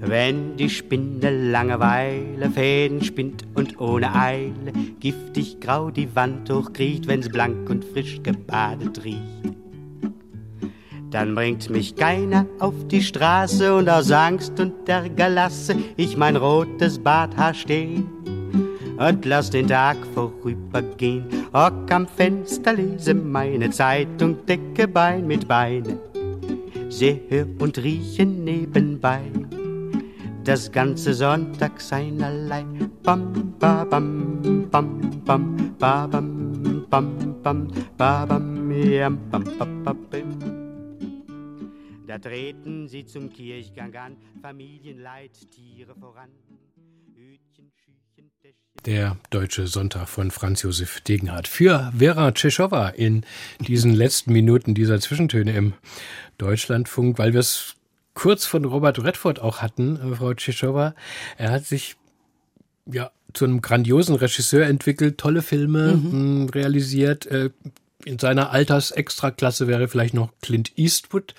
Wenn die Spinne Langeweile Fäden spinnt und ohne Eile giftig grau die Wand hochkriecht, wenn's blank und frisch gebadet riecht. Dann bringt mich keiner auf die Straße und aus Angst und Ärger lasse ich mein rotes Barthaar stehen und lass den Tag vorübergehen. Hock am Fenster, lese meine Zeitung, decke Bein mit Beine, sehe und rieche nebenbei. Das ganze Sonntag sein allein. Bam, ba, bam, bam, bam, ba, bam, bam, bam, ba, bam, bam, bam, bam, bam. Da treten sie zum Kirchgang an, Familienleid, Tiere voran. Der Deutsche Sonntag von Franz Josef Degenhardt für Vera Tschechowa in diesen letzten Minuten dieser Zwischentöne im Deutschlandfunk, weil wir es kurz von Robert Redford auch hatten, äh, Frau Tschechowa. Er hat sich ja zu einem grandiosen Regisseur entwickelt, tolle Filme mhm. realisiert. Äh, in seiner Altersextraklasse wäre vielleicht noch Clint Eastwood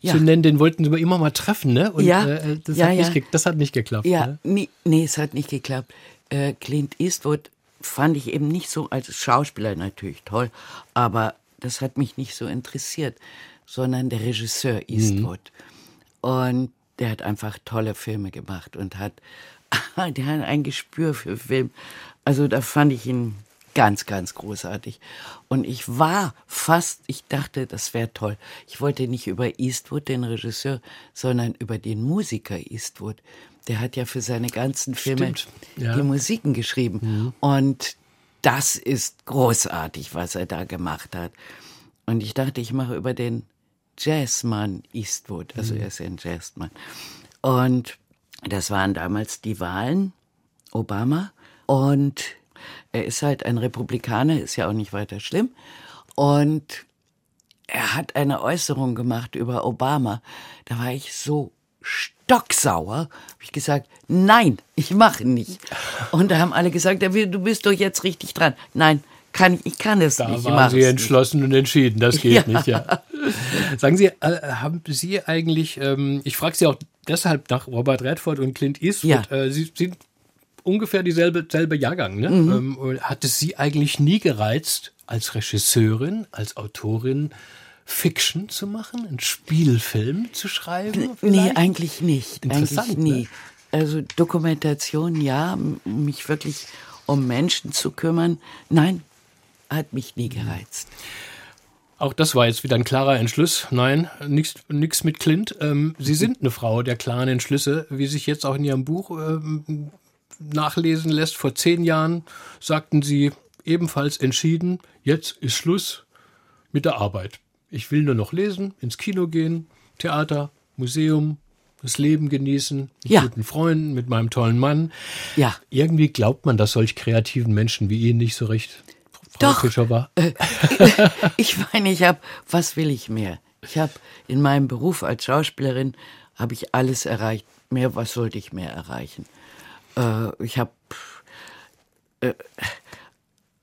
ja. zu nennen. Den wollten sie immer mal treffen, ne? Und ja. äh, das, ja, hat ja. Nicht, das hat nicht geklappt. Ja, ne? nee, nee, es hat nicht geklappt äh, Clint Eastwood fand ich eben nicht so als Schauspieler natürlich toll, aber das hat mich nicht so interessiert, sondern der Regisseur Eastwood. Mhm. Und der hat einfach tolle Filme gemacht und hat der hat ein Gespür für Film. Also da fand ich ihn ganz, ganz großartig. Und ich war fast, ich dachte, das wäre toll. Ich wollte nicht über Eastwood, den Regisseur, sondern über den Musiker Eastwood. Der hat ja für seine ganzen Filme ja. die Musiken geschrieben. Und das ist großartig, was er da gemacht hat. Und ich dachte, ich mache über den Jazzmann Eastwood. Also er ist ja ein Jazzmann. Und das waren damals die Wahlen, Obama. Und er ist halt ein Republikaner, ist ja auch nicht weiter schlimm. Und er hat eine Äußerung gemacht über Obama. Da war ich so stocksauer. Habe ich gesagt, nein, ich mache nicht. Und da haben alle gesagt, du bist doch jetzt richtig dran. Nein, kann ich, kann es Da nicht. ich waren Sie nicht. entschlossen und entschieden. Das geht Ja. nicht, ja. Sagen Sie, äh, haben Sie eigentlich, ähm, ich frage Sie auch deshalb nach Robert Redford und Clint Eastwood, Ja. äh, Sie sind ungefähr dieselbe selbe Jahrgang, ne? Mhm. Ähm, hat es Sie eigentlich nie gereizt, als Regisseurin, als Autorin Fiction zu machen, einen Spielfilm zu schreiben? Nee, vielleicht? eigentlich nicht. Interessant, eigentlich nie. ne? Also Dokumentation, ja, mich wirklich um Menschen zu kümmern, nein, hat mich nie gereizt. Auch das war jetzt wieder ein klarer Entschluss. Nein, nichts mit Clint. Ähm, Sie sind eine Frau der klaren Entschlüsse, wie sich jetzt auch in Ihrem Buch ähm, nachlesen lässt. Vor zehn Jahren sagten Sie ebenfalls entschieden, jetzt ist Schluss mit der Arbeit. Ich will nur noch lesen, ins Kino gehen, Theater, Museum, das Leben genießen, mit Ja. guten Freunden, mit meinem tollen Mann. Ja. Irgendwie glaubt man das solch kreativen Menschen wie Ihnen nicht so recht. Frau Doch. Fischer Ich meine, ich habe, was will ich mehr? Ich habe in meinem Beruf als Schauspielerin habe ich alles erreicht. Mehr, was sollte ich mehr erreichen? Äh, ich habe äh,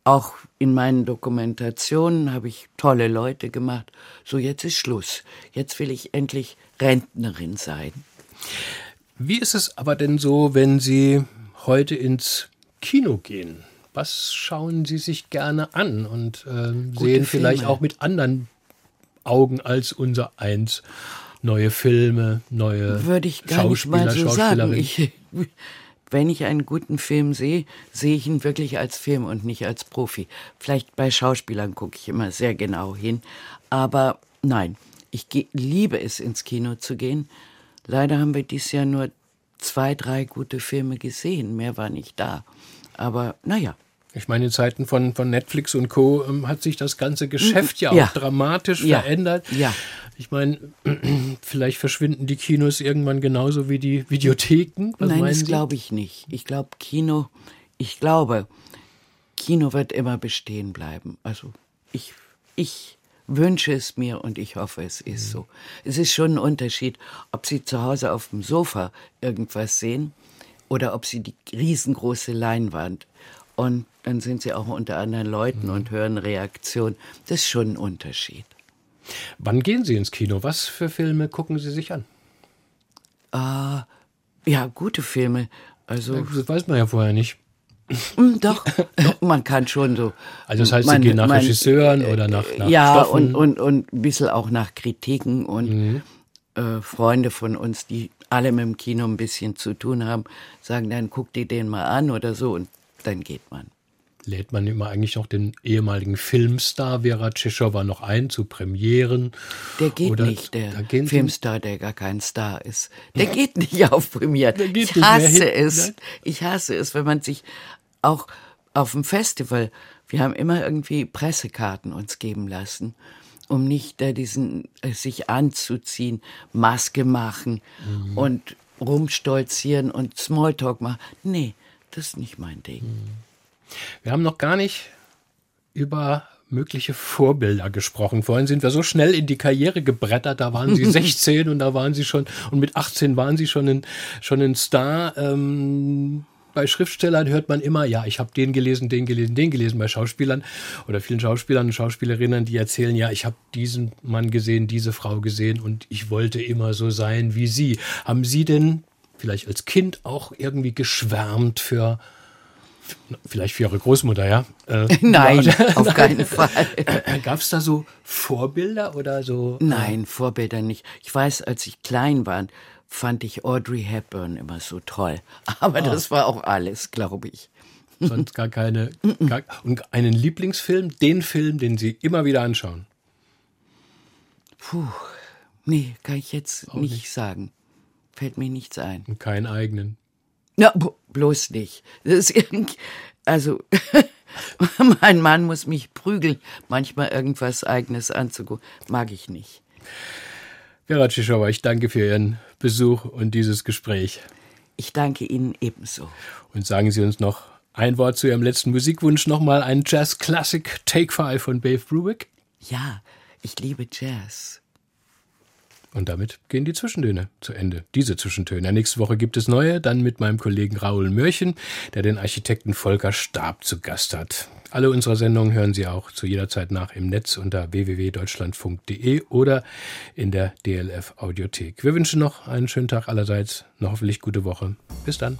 auch in meinen Dokumentationen habe ich tolle Leute gemacht. So jetzt ist Schluss. Jetzt will ich endlich Rentnerin sein. Wie ist es aber denn so, wenn Sie heute ins Kino gehen? Was schauen Sie sich gerne an und Gute sehen vielleicht auch mit anderen Augen als unser eins? Neue Filme, neue Würde ich gar nicht Schauspieler, mal so sagen. Schauspielerinnen. Ich, wenn ich einen guten Film sehe, sehe ich ihn wirklich als Film und nicht als Profi. Vielleicht bei Schauspielern gucke ich immer sehr genau hin. Aber nein, ich liebe es, ins Kino zu gehen. Leider haben wir dieses Jahr nur zwei, drei gute Filme gesehen. Mehr war nicht da. Aber naja, Ich meine, in Zeiten von, von Netflix und Co. ähm, hat sich das ganze Geschäft ja auch Ja. dramatisch Ja. verändert. Ja. Ich meine, vielleicht verschwinden die Kinos irgendwann genauso wie die Videotheken. Was Nein, das glaube ich nicht. Ich glaube, Kino, ich glaube, Kino wird immer bestehen bleiben. Also ich, ich wünsche es mir und ich hoffe, es ist so. Es ist schon ein Unterschied, ob Sie zu Hause auf dem Sofa irgendwas sehen oder ob Sie die riesengroße Leinwand. Und dann sind Sie auch unter anderen Leuten und hören Reaktionen. Das ist schon ein Unterschied. Wann gehen Sie ins Kino? Was für Filme gucken Sie sich an? Ja, gute Filme. Also Das weiß man ja vorher nicht. Mm, Doch, doch, man kann schon so. Also das heißt, Sie man- gehen nach man- Regisseuren oder nach, nach ja, Stoffen? und, und, und ein bisschen auch nach Kritiken und Mhm. äh, Freunde von uns, die alle mit dem Kino ein bisschen zu tun haben, sagen dann, guck dir den mal an oder so und dann geht man. Lädt man immer eigentlich noch den ehemaligen Filmstar Vera Tschischowa noch ein zu Premieren? Der geht Oder nicht, der Filmstar, der gar kein Star ist. Der geht nicht auf Premiere. Der geht ich hasse es. Ich hasse es, wenn man sich auch auf dem Festival, wir haben immer irgendwie Pressekarten uns geben lassen, um nicht da diesen, äh, sich anzuziehen, Maske machen Mhm. und rumstolzieren und Smalltalk machen. Nee, das ist nicht mein Ding. Wir haben noch gar nicht über mögliche Vorbilder gesprochen. Vorhin sind wir so schnell in die Karriere gebrettert. Da waren Sie 16 und da waren Sie schon, und mit 18 waren Sie schon ein, schon ein Star. Ähm, bei Schriftstellern hört man immer, ja, ich habe den gelesen, den gelesen, den gelesen. Bei Schauspielern oder vielen Schauspielern und Schauspielerinnen, die erzählen, ja, ich habe diesen Mann gesehen, diese Frau gesehen und ich wollte immer so sein wie Sie. Haben Sie denn vielleicht als Kind auch irgendwie geschwärmt für Vielleicht für Ihre Großmutter, ja? Äh, Nein, auf keinen Fall. Gab es da so Vorbilder oder so? Nein, Vorbilder nicht. Ich weiß, als ich klein war, fand ich Audrey Hepburn immer so toll. Aber ah. das war auch alles, glaube ich. Sonst gar keine. Gar, und einen Lieblingsfilm, den Film, den Sie immer wieder anschauen? Puh, nee, kann ich jetzt nicht, nicht, sagen. Fällt mir nichts ein. Und keinen eigenen. Ja, bloß nicht. also, mein Mann muss mich prügeln, manchmal irgendwas Eigenes anzugucken. Mag ich nicht. Vera Tschischowa, ich danke für Ihren Besuch und dieses Gespräch. Ich danke Ihnen ebenso. Und sagen Sie uns noch ein Wort zu Ihrem letzten Musikwunsch nochmal, ein Jazz-Classic Take Five von Dave Brubeck? Ja, ich liebe Jazz. Und damit gehen die Zwischentöne zu Ende. Diese Zwischentöne. Nächste Woche gibt es neue, dann mit meinem Kollegen Raoul Mörchen, der den Architekten Volker Stab zu Gast hat. Alle unsere Sendungen hören Sie auch zu jeder Zeit nach im Netz unter www.deutschlandfunk.de oder in der DLF Audiothek. Wir wünschen noch einen schönen Tag allerseits, eine hoffentlich gute Woche. Bis dann.